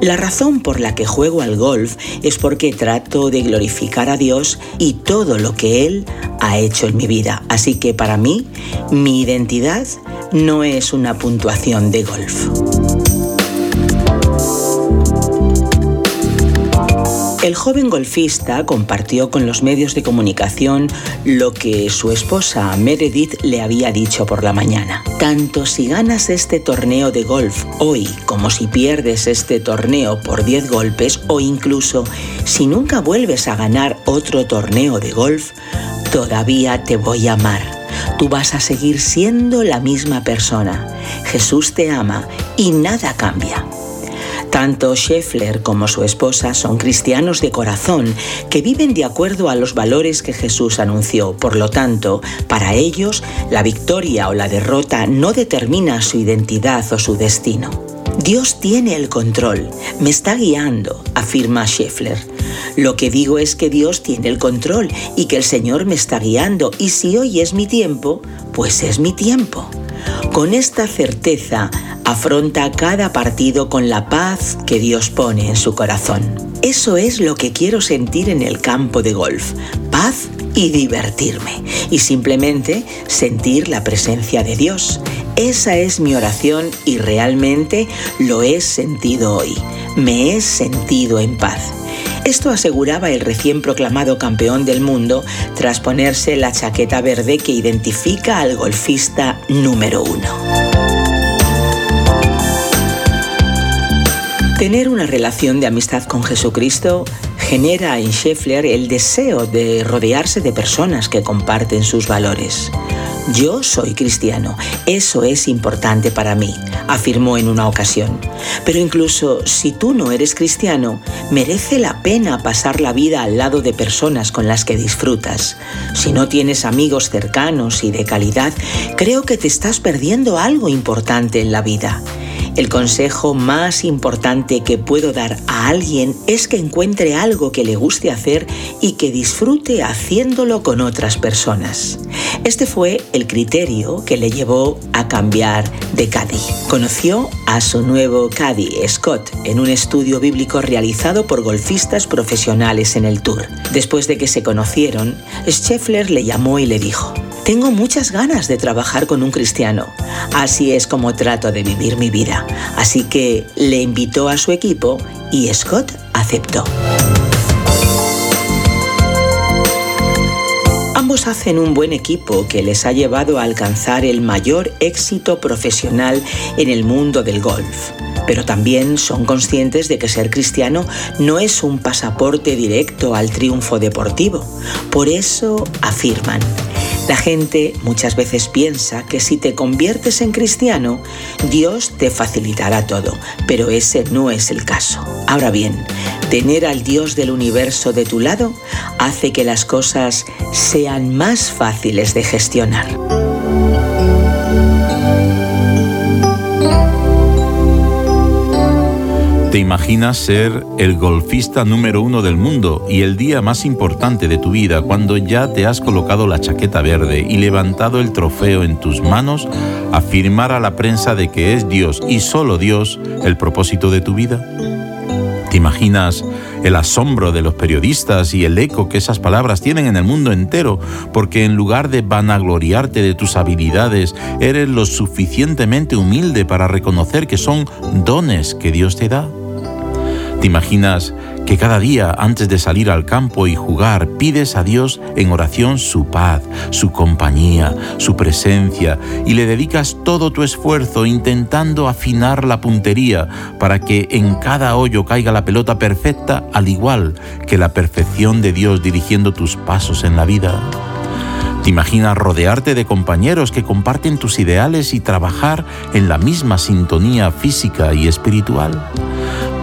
La razón por la que juego al golf es porque trato de glorificar a Dios y todo lo que Él ha hecho en mi vida. Así que para mí, mi identidad no es una puntuación de golf. El joven golfista compartió con los medios de comunicación lo que su esposa Meredith le había dicho por la mañana. Tanto si ganas este torneo de golf hoy como si pierdes este torneo por 10 golpes o incluso si nunca vuelves a ganar otro torneo de golf, todavía te voy a amar. Tú vas a seguir siendo la misma persona. Jesús te ama y nada cambia. Tanto Scheffler como su esposa son cristianos de corazón que viven de acuerdo a los valores que Jesús anunció. Por lo tanto, para ellos, la victoria o la derrota no determina su identidad o su destino. Dios tiene el control, me está guiando, afirma Scheffler. Lo que digo es que Dios tiene el control y que el Señor me está guiando y si hoy es mi tiempo, pues es mi tiempo. Con esta certeza afronta cada partido con la paz que Dios pone en su corazón. Eso es lo que quiero sentir en el campo de golf, paz y divertirme, y simplemente sentir la presencia de Dios. Esa es mi oración y realmente lo he sentido hoy. Me he sentido en paz. Esto aseguraba el recién proclamado campeón del mundo tras ponerse la chaqueta verde que identifica al golfista número uno. Tener una relación de amistad con Jesucristo genera en Scheffler el deseo de rodearse de personas que comparten sus valores. Yo soy cristiano, eso es importante para mí, afirmó en una ocasión. Pero incluso si tú no eres cristiano, merece la pena pasar la vida al lado de personas con las que disfrutas. Si no tienes amigos cercanos y de calidad, creo que te estás perdiendo algo importante en la vida. El consejo más importante que puedo dar a alguien es que encuentre algo que le guste hacer y que disfrute haciéndolo con otras personas. Este fue el criterio que le llevó a cambiar de caddy. Conoció a su nuevo caddy, Scott, en un estudio bíblico realizado por golfistas profesionales en el Tour. Después de que se conocieron, Scheffler le llamó y le dijo, tengo muchas ganas de trabajar con un cristiano. Así es como trato de vivir mi vida. Así que le invitó a su equipo y Scott aceptó. Ambos hacen un buen equipo que les ha llevado a alcanzar el mayor éxito profesional en el mundo del golf pero también son conscientes de que ser cristiano no es un pasaporte directo al triunfo deportivo. Por eso afirman, la gente muchas veces piensa que si te conviertes en cristiano, Dios te facilitará todo, pero ese no es el caso. Ahora bien, tener al Dios del universo de tu lado hace que las cosas sean más fáciles de gestionar. ¿Te imaginas ser el golfista número uno del mundo y el día más importante de tu vida cuando ya te has colocado la chaqueta verde y levantado el trofeo en tus manos, afirmar a la prensa de que es Dios y solo Dios el propósito de tu vida? ¿Te imaginas el asombro de los periodistas y el eco que esas palabras tienen en el mundo entero? Porque en lugar de vanagloriarte de tus habilidades, eres lo suficientemente humilde para reconocer que son dones que Dios te da. ¿Te imaginas que cada día antes de salir al campo y jugar pides a Dios en oración su paz, su compañía, su presencia y le dedicas todo tu esfuerzo intentando afinar la puntería para que en cada hoyo caiga la pelota perfecta al igual que la perfección de Dios dirigiendo tus pasos en la vida? ¿Te imaginas rodearte de compañeros que comparten tus ideales y trabajar en la misma sintonía física y espiritual?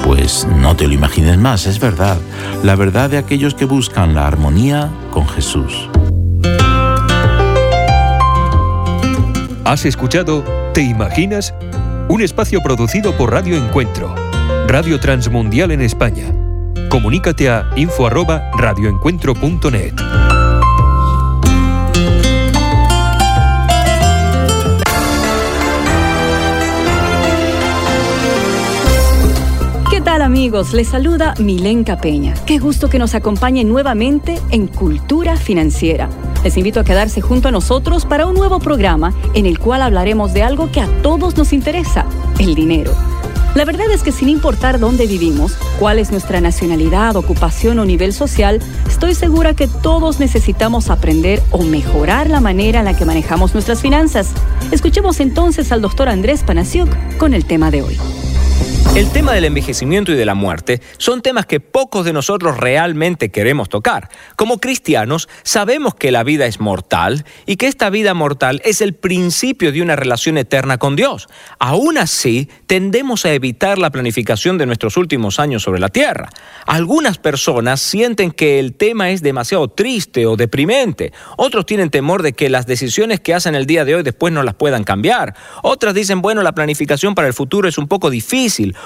Pues no te lo imagines más, es verdad. La verdad de aquellos que buscan la armonía con Jesús. Has escuchado ¿Te imaginas? Un espacio producido por Radio Encuentro, Radio Transmundial en España. Comunícate a info@radioencuentro.net. ¿Qué tal amigos? Les saluda Milenka Peña. Qué gusto que nos acompañen nuevamente en Cultura Financiera. Les invito a quedarse junto a nosotros para un nuevo programa en el cual hablaremos de algo que a todos nos interesa, el dinero. La verdad es que sin importar dónde vivimos, cuál es nuestra nacionalidad, ocupación o nivel social, estoy segura que todos necesitamos aprender o mejorar la manera en la que manejamos nuestras finanzas. Escuchemos entonces al doctor Andrés Panasiuk con el tema de hoy. El tema del envejecimiento y de la muerte son temas que pocos de nosotros realmente queremos tocar. Como cristianos sabemos que la vida es mortal y que esta vida mortal es el principio de una relación eterna con Dios. Aún así, tendemos a evitar la planificación de nuestros últimos años sobre la tierra. Algunas personas sienten que el tema es demasiado triste o deprimente. Otros tienen temor de que las decisiones que hacen el día de hoy después no las puedan cambiar. Otras dicen, bueno, la planificación para el futuro es un poco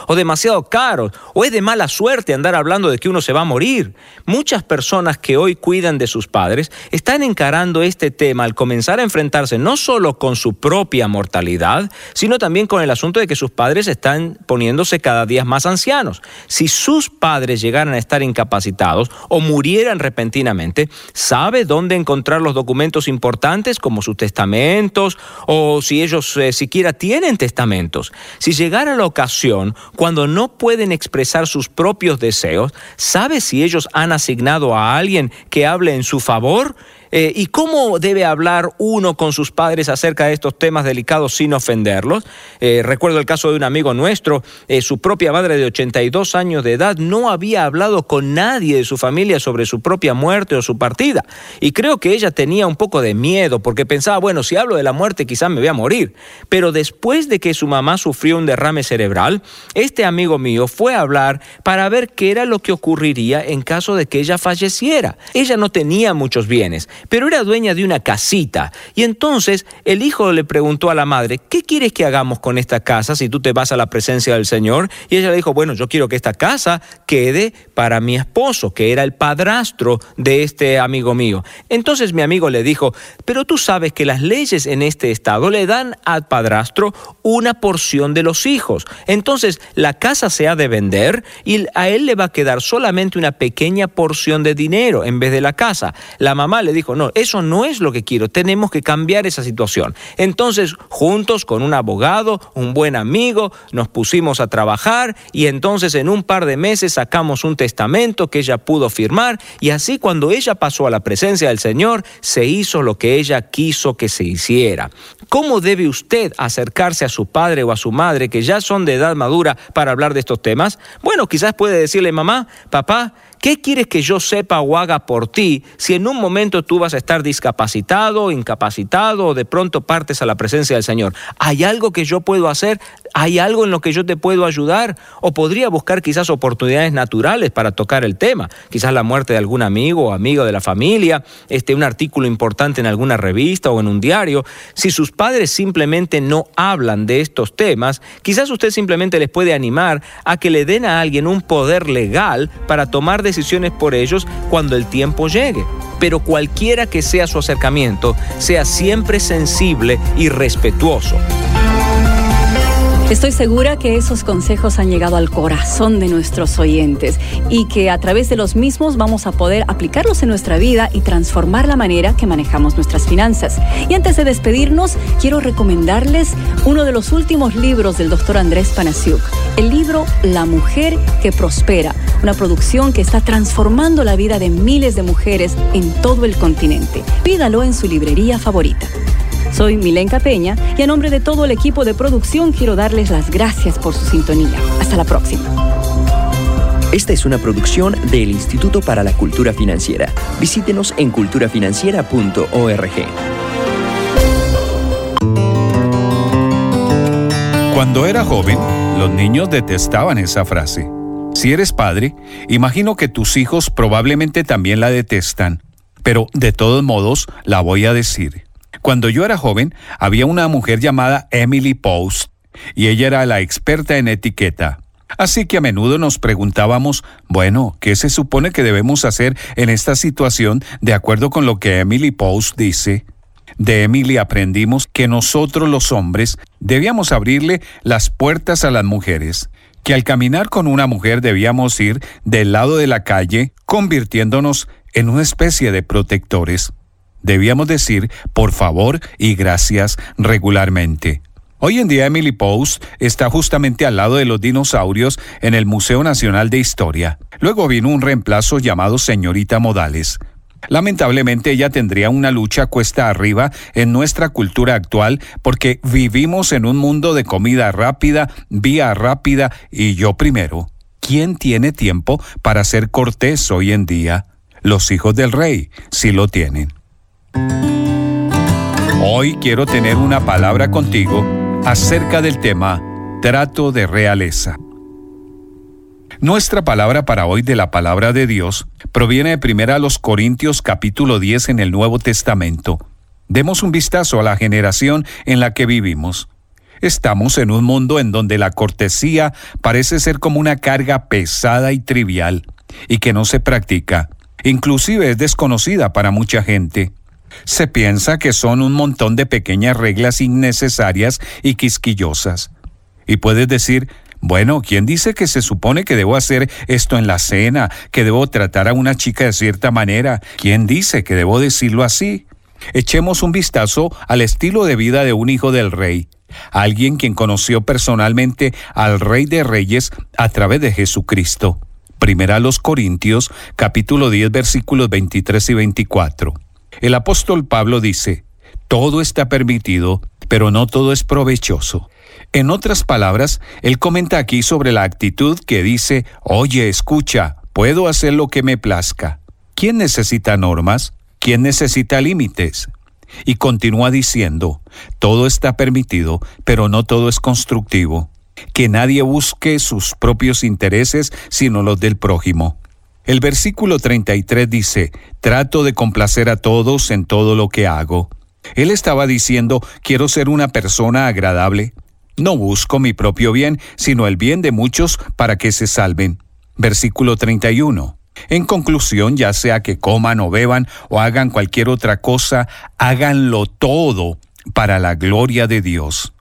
o demasiado caro, o es de mala suerte andar hablando de que uno se va a morir. Muchas personas que hoy cuidan de sus padres están encarando este tema al comenzar a enfrentarse no solo con su propia mortalidad, sino también con el asunto de que sus padres están poniéndose cada día más ancianos. Si sus padres llegaran a estar incapacitados o murieran repentinamente, ¿sabe dónde encontrar los documentos importantes como sus testamentos o si ellos eh, siquiera tienen testamentos? Si llegara la ocasión cuando no pueden expresar sus propios deseos, ¿sabe si ellos han asignado a alguien que hable en su favor? Eh, ¿Y cómo debe hablar uno con sus padres acerca de estos temas delicados sin ofenderlos? Eh, recuerdo el caso de un amigo nuestro, eh, su propia madre de 82 años de edad no había hablado con nadie de su familia sobre su propia muerte o su partida. Y creo que ella tenía un poco de miedo porque pensaba, bueno, si hablo de la muerte quizás me voy a morir. Pero después de que su mamá sufrió un derrame cerebral, este amigo mío fue a hablar para ver qué era lo que ocurriría en caso de que ella falleciera. Ella no tenía muchos bienes pero era dueña de una casita. Y entonces el hijo le preguntó a la madre, ¿qué quieres que hagamos con esta casa si tú te vas a la presencia del Señor? Y ella le dijo, bueno, yo quiero que esta casa quede para mi esposo, que era el padrastro de este amigo mío. Entonces mi amigo le dijo, pero tú sabes que las leyes en este estado le dan al padrastro una porción de los hijos. Entonces la casa se ha de vender y a él le va a quedar solamente una pequeña porción de dinero en vez de la casa. La mamá le dijo, no, eso no es lo que quiero, tenemos que cambiar esa situación. Entonces, juntos con un abogado, un buen amigo, nos pusimos a trabajar y entonces en un par de meses sacamos un testamento que ella pudo firmar y así cuando ella pasó a la presencia del Señor, se hizo lo que ella quiso que se hiciera. ¿Cómo debe usted acercarse a su padre o a su madre que ya son de edad madura para hablar de estos temas? Bueno, quizás puede decirle, mamá, papá, ¿Qué quieres que yo sepa o haga por ti si en un momento tú vas a estar discapacitado, incapacitado o de pronto partes a la presencia del Señor? ¿Hay algo que yo puedo hacer? ¿Hay algo en lo que yo te puedo ayudar? ¿O podría buscar quizás oportunidades naturales para tocar el tema? Quizás la muerte de algún amigo o amigo de la familia, este, un artículo importante en alguna revista o en un diario. Si sus padres simplemente no hablan de estos temas, quizás usted simplemente les puede animar a que le den a alguien un poder legal para tomar decisiones por ellos cuando el tiempo llegue. Pero cualquiera que sea su acercamiento, sea siempre sensible y respetuoso. Estoy segura que esos consejos han llegado al corazón de nuestros oyentes y que a través de los mismos vamos a poder aplicarlos en nuestra vida y transformar la manera que manejamos nuestras finanzas. Y antes de despedirnos, quiero recomendarles uno de los últimos libros del doctor Andrés Panasiuk, el libro La mujer que prospera, una producción que está transformando la vida de miles de mujeres en todo el continente. Pídalo en su librería favorita. Soy Milenka Peña y a nombre de todo el equipo de producción quiero darles las gracias por su sintonía. Hasta la próxima. Esta es una producción del Instituto para la Cultura Financiera. Visítenos en culturafinanciera.org. Cuando era joven, los niños detestaban esa frase. Si eres padre, imagino que tus hijos probablemente también la detestan, pero de todos modos la voy a decir. Cuando yo era joven, había una mujer llamada Emily Post, y ella era la experta en etiqueta. Así que a menudo nos preguntábamos, bueno, ¿qué se supone que debemos hacer en esta situación de acuerdo con lo que Emily Post dice? De Emily aprendimos que nosotros los hombres debíamos abrirle las puertas a las mujeres, que al caminar con una mujer debíamos ir del lado de la calle, convirtiéndonos en una especie de protectores. Debíamos decir por favor y gracias regularmente. Hoy en día Emily Post está justamente al lado de los dinosaurios en el Museo Nacional de Historia. Luego vino un reemplazo llamado Señorita Modales. Lamentablemente ella tendría una lucha cuesta arriba en nuestra cultura actual porque vivimos en un mundo de comida rápida, vía rápida y yo primero. ¿Quién tiene tiempo para ser cortés hoy en día? Los hijos del rey sí lo tienen. Hoy quiero tener una palabra contigo acerca del tema trato de realeza. Nuestra palabra para hoy de la palabra de Dios proviene de 1 los Corintios capítulo 10 en el Nuevo Testamento. Demos un vistazo a la generación en la que vivimos. Estamos en un mundo en donde la cortesía parece ser como una carga pesada y trivial, y que no se practica. Inclusive es desconocida para mucha gente. Se piensa que son un montón de pequeñas reglas innecesarias y quisquillosas. Y puedes decir, bueno, ¿quién dice que se supone que debo hacer esto en la cena, que debo tratar a una chica de cierta manera? ¿Quién dice que debo decirlo así? Echemos un vistazo al estilo de vida de un hijo del rey, alguien quien conoció personalmente al Rey de Reyes a través de Jesucristo. Primera a los Corintios, capítulo 10, versículos 23 y 24. El apóstol Pablo dice, todo está permitido, pero no todo es provechoso. En otras palabras, él comenta aquí sobre la actitud que dice, oye, escucha, puedo hacer lo que me plazca. ¿Quién necesita normas? ¿Quién necesita límites? Y continúa diciendo, todo está permitido, pero no todo es constructivo. Que nadie busque sus propios intereses, sino los del prójimo. El versículo 33 dice, trato de complacer a todos en todo lo que hago. Él estaba diciendo, quiero ser una persona agradable. No busco mi propio bien, sino el bien de muchos para que se salven. Versículo 31. En conclusión, ya sea que coman o beban o hagan cualquier otra cosa, háganlo todo para la gloria de Dios.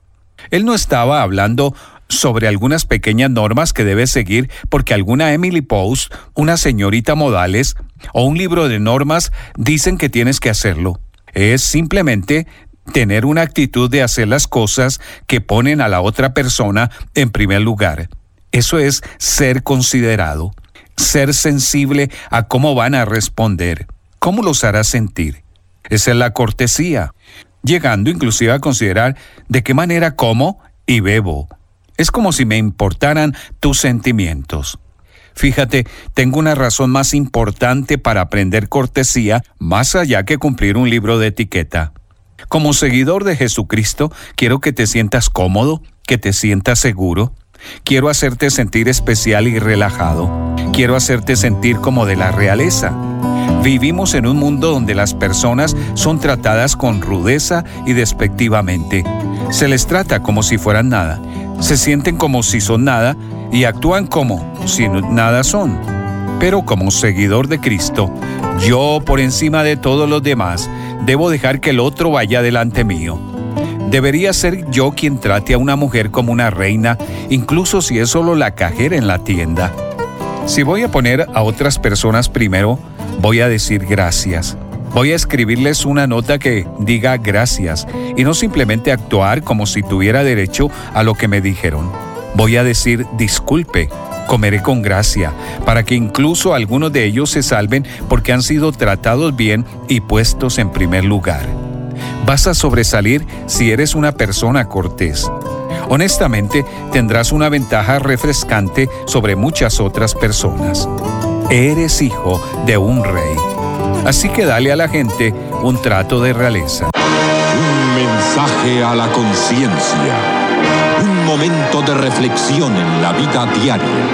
Él no estaba hablando sobre algunas pequeñas normas que debes seguir porque alguna Emily Post, una señorita Modales o un libro de normas dicen que tienes que hacerlo. Es simplemente tener una actitud de hacer las cosas que ponen a la otra persona en primer lugar. Eso es ser considerado, ser sensible a cómo van a responder, cómo los hará sentir. Esa es la cortesía, llegando inclusive a considerar de qué manera como y bebo, es como si me importaran tus sentimientos. Fíjate, tengo una razón más importante para aprender cortesía más allá que cumplir un libro de etiqueta. Como seguidor de Jesucristo, quiero que te sientas cómodo, que te sientas seguro. Quiero hacerte sentir especial y relajado. Quiero hacerte sentir como de la realeza. Vivimos en un mundo donde las personas son tratadas con rudeza y despectivamente. Se les trata como si fueran nada se sienten como si son nada y actúan como si nada son. Pero como seguidor de Cristo, yo por encima de todos los demás, debo dejar que el otro vaya delante mío. Debería ser yo quien trate a una mujer como una reina, incluso si es solo la cajera en la tienda. Si voy a poner a otras personas primero, voy a decir gracias. Voy a escribirles una nota que diga gracias y no simplemente actuar como si tuviera derecho a lo que me dijeron. Voy a decir disculpe, comeré con gracia, para que incluso algunos de ellos se salven porque han sido tratados bien y puestos en primer lugar. Vas a sobresalir si eres una persona cortés. Honestamente, tendrás una ventaja refrescante sobre muchas otras personas. Eres hijo de un rey. Así que dale a la gente un trato de realeza. Un mensaje a la conciencia. Un momento de reflexión en la vida diaria.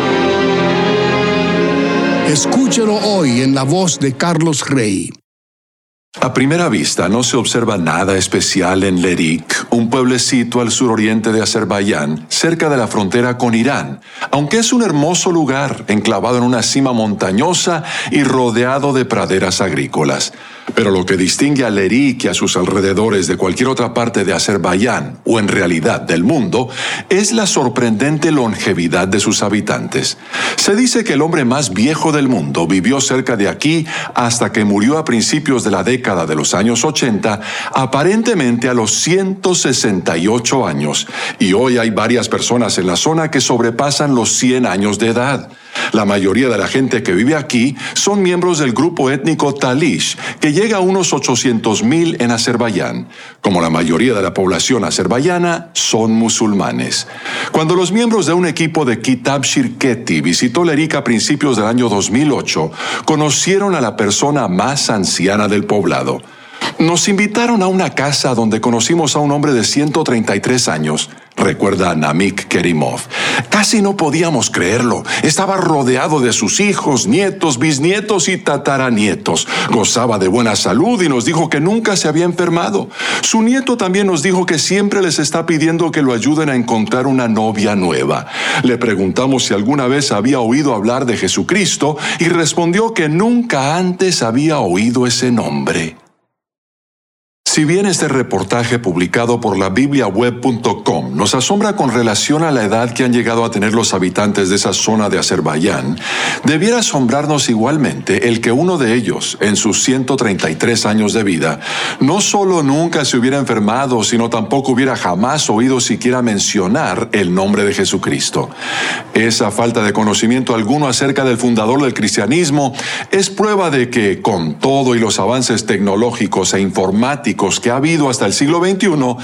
Escúchelo hoy en la voz de Carlos Rey. A primera vista no se observa nada especial en Lerik, un pueblecito al suroriente de Azerbaiyán, cerca de la frontera con Irán, aunque es un hermoso lugar enclavado en una cima montañosa y rodeado de praderas agrícolas. Pero lo que distingue a Lerik y a sus alrededores de cualquier otra parte de Azerbaiyán, o en realidad del mundo, es la sorprendente longevidad de sus habitantes. Se dice que el hombre más viejo del mundo vivió cerca de aquí hasta que murió a principios de la década de los años 80, aparentemente a los 168 años, y hoy hay varias personas en la zona que sobrepasan los 100 años de edad. La mayoría de la gente que vive aquí son miembros del grupo étnico Talish, que llega a unos 800.000 en Azerbaiyán. Como la mayoría de la población azerbaiyana, son musulmanes. Cuando los miembros de un equipo de Kitab Shirketi visitó Lerik a principios del año 2008, conocieron a la persona más anciana del poblado. Nos invitaron a una casa donde conocimos a un hombre de 133 años, recuerda Namik Kerimov. Casi no podíamos creerlo. Estaba rodeado de sus hijos, nietos, bisnietos y tataranietos. Gozaba de buena salud y nos dijo que nunca se había enfermado. Su nieto también nos dijo que siempre les está pidiendo que lo ayuden a encontrar una novia nueva. Le preguntamos si alguna vez había oído hablar de Jesucristo y respondió que nunca antes había oído ese nombre. Si bien este reportaje publicado por la bibliaweb.com nos asombra con relación a la edad que han llegado a tener los habitantes de esa zona de Azerbaiyán, debiera asombrarnos igualmente el que uno de ellos, en sus 133 años de vida, no solo nunca se hubiera enfermado, sino tampoco hubiera jamás oído siquiera mencionar el nombre de Jesucristo. Esa falta de conocimiento alguno acerca del fundador del cristianismo es prueba de que, con todo y los avances tecnológicos e informáticos, que ha habido hasta el siglo XXI,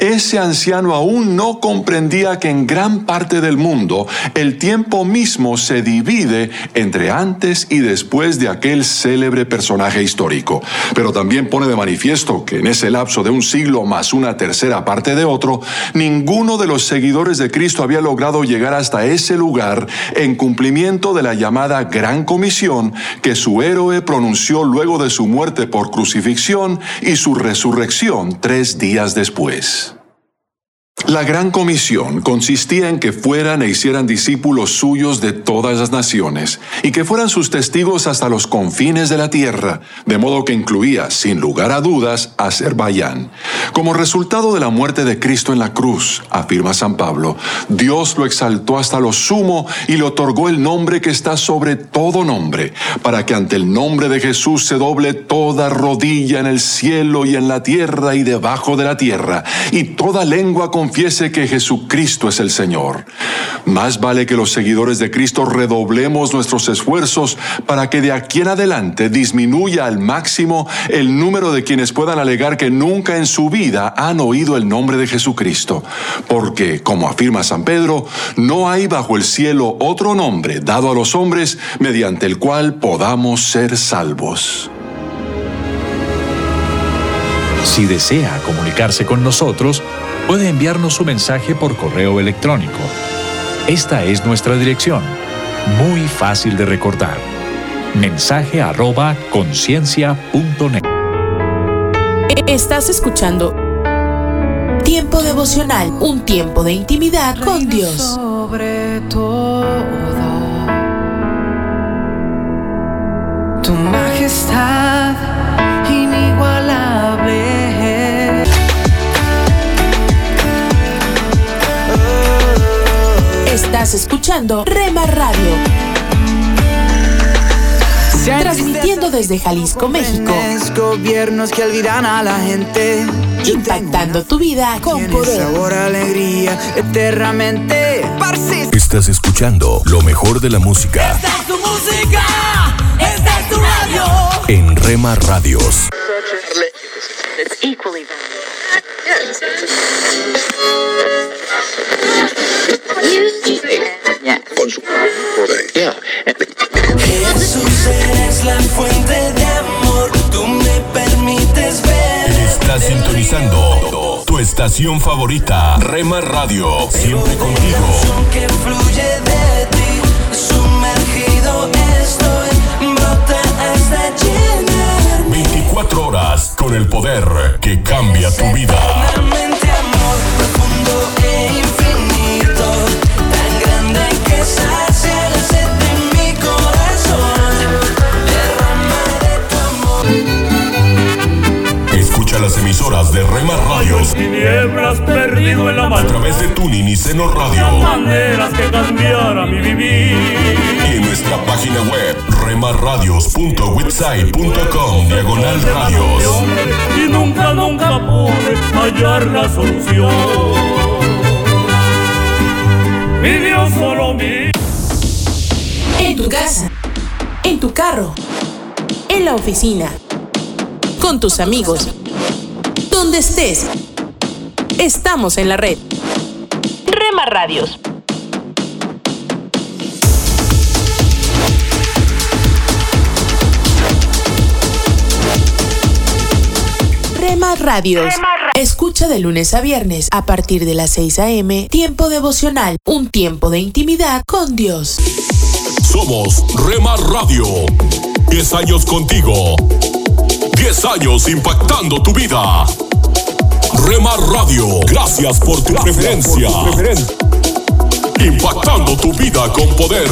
ese anciano aún no comprendía que en gran parte del mundo el tiempo mismo se divide entre antes y después de aquel célebre personaje histórico. Pero también pone de manifiesto que en ese lapso de un siglo más una tercera parte de otro, ninguno de los seguidores de Cristo había logrado llegar hasta ese lugar en cumplimiento de la llamada Gran Comisión que su héroe pronunció luego de su muerte por crucifixión y su resurrección resurrección tres días después. La gran comisión consistía en que fueran e hicieran discípulos suyos de todas las naciones y que fueran sus testigos hasta los confines de la tierra, de modo que incluía, sin lugar a dudas, a Azerbaiyán. Como resultado de la muerte de Cristo en la cruz, afirma San Pablo, Dios lo exaltó hasta lo sumo y le otorgó el nombre que está sobre todo nombre, para que ante el nombre de Jesús se doble toda rodilla en el cielo y en la tierra y debajo de la tierra, y toda lengua confiese que Jesucristo es el Señor. Más vale que los seguidores de Cristo redoblemos nuestros esfuerzos para que de aquí en adelante disminuya al máximo el número de quienes puedan alegar que nunca en su vida han oído el nombre de Jesucristo. Porque, como afirma San Pedro, no hay bajo el cielo otro nombre dado a los hombres mediante el cual podamos ser salvos. Si desea comunicarse con nosotros, puede enviarnos su mensaje por correo electrónico. Esta es nuestra dirección, muy fácil de recordar. Mensaje arroba conciencia.net. Estás escuchando Tiempo devocional, un tiempo de intimidad con Dios. Sobre todo, tu majestad inigualable. Estás escuchando Rema Radio. Transmitiendo desde Jalisco, México. Gobiernos que olvidan a la gente. Impactando tu vida con poder. sabor, alegría, eternamente. Estás escuchando lo mejor de la música Esta es tu música, esta es tu radio. en Rema Radios. Jesús eres la fuente de amor, tú me permites ver. Estás sintonizando tu estación favorita, Rema Radio, siempre contigo. que fluye de ti, sumergido estoy, brota hasta llenar. 24 horas con el poder que cambia tu vida. Las emisoras de Rema Radios Tinieblas perdido en la a mano. través de Tuning y Seno Radio Maneras que cambiara mi vivir. y en nuestra página web remarradios.witsai.com diagonal radios. Y nunca, nunca pude hallar la solución. Mi Dios solo mi. En tu casa, en tu carro, en la oficina, con tus amigos, donde estés. Estamos en la red. Rema Radios. Rema Radios. Escucha de lunes a viernes a partir de las 6 a.m. Tiempo devocional, un tiempo de intimidad con Dios. Somos Rema Radio. 10 años contigo. 10 años impactando tu vida. Rema Radio, gracias por tu preferencia. Impactando tu vida con poder.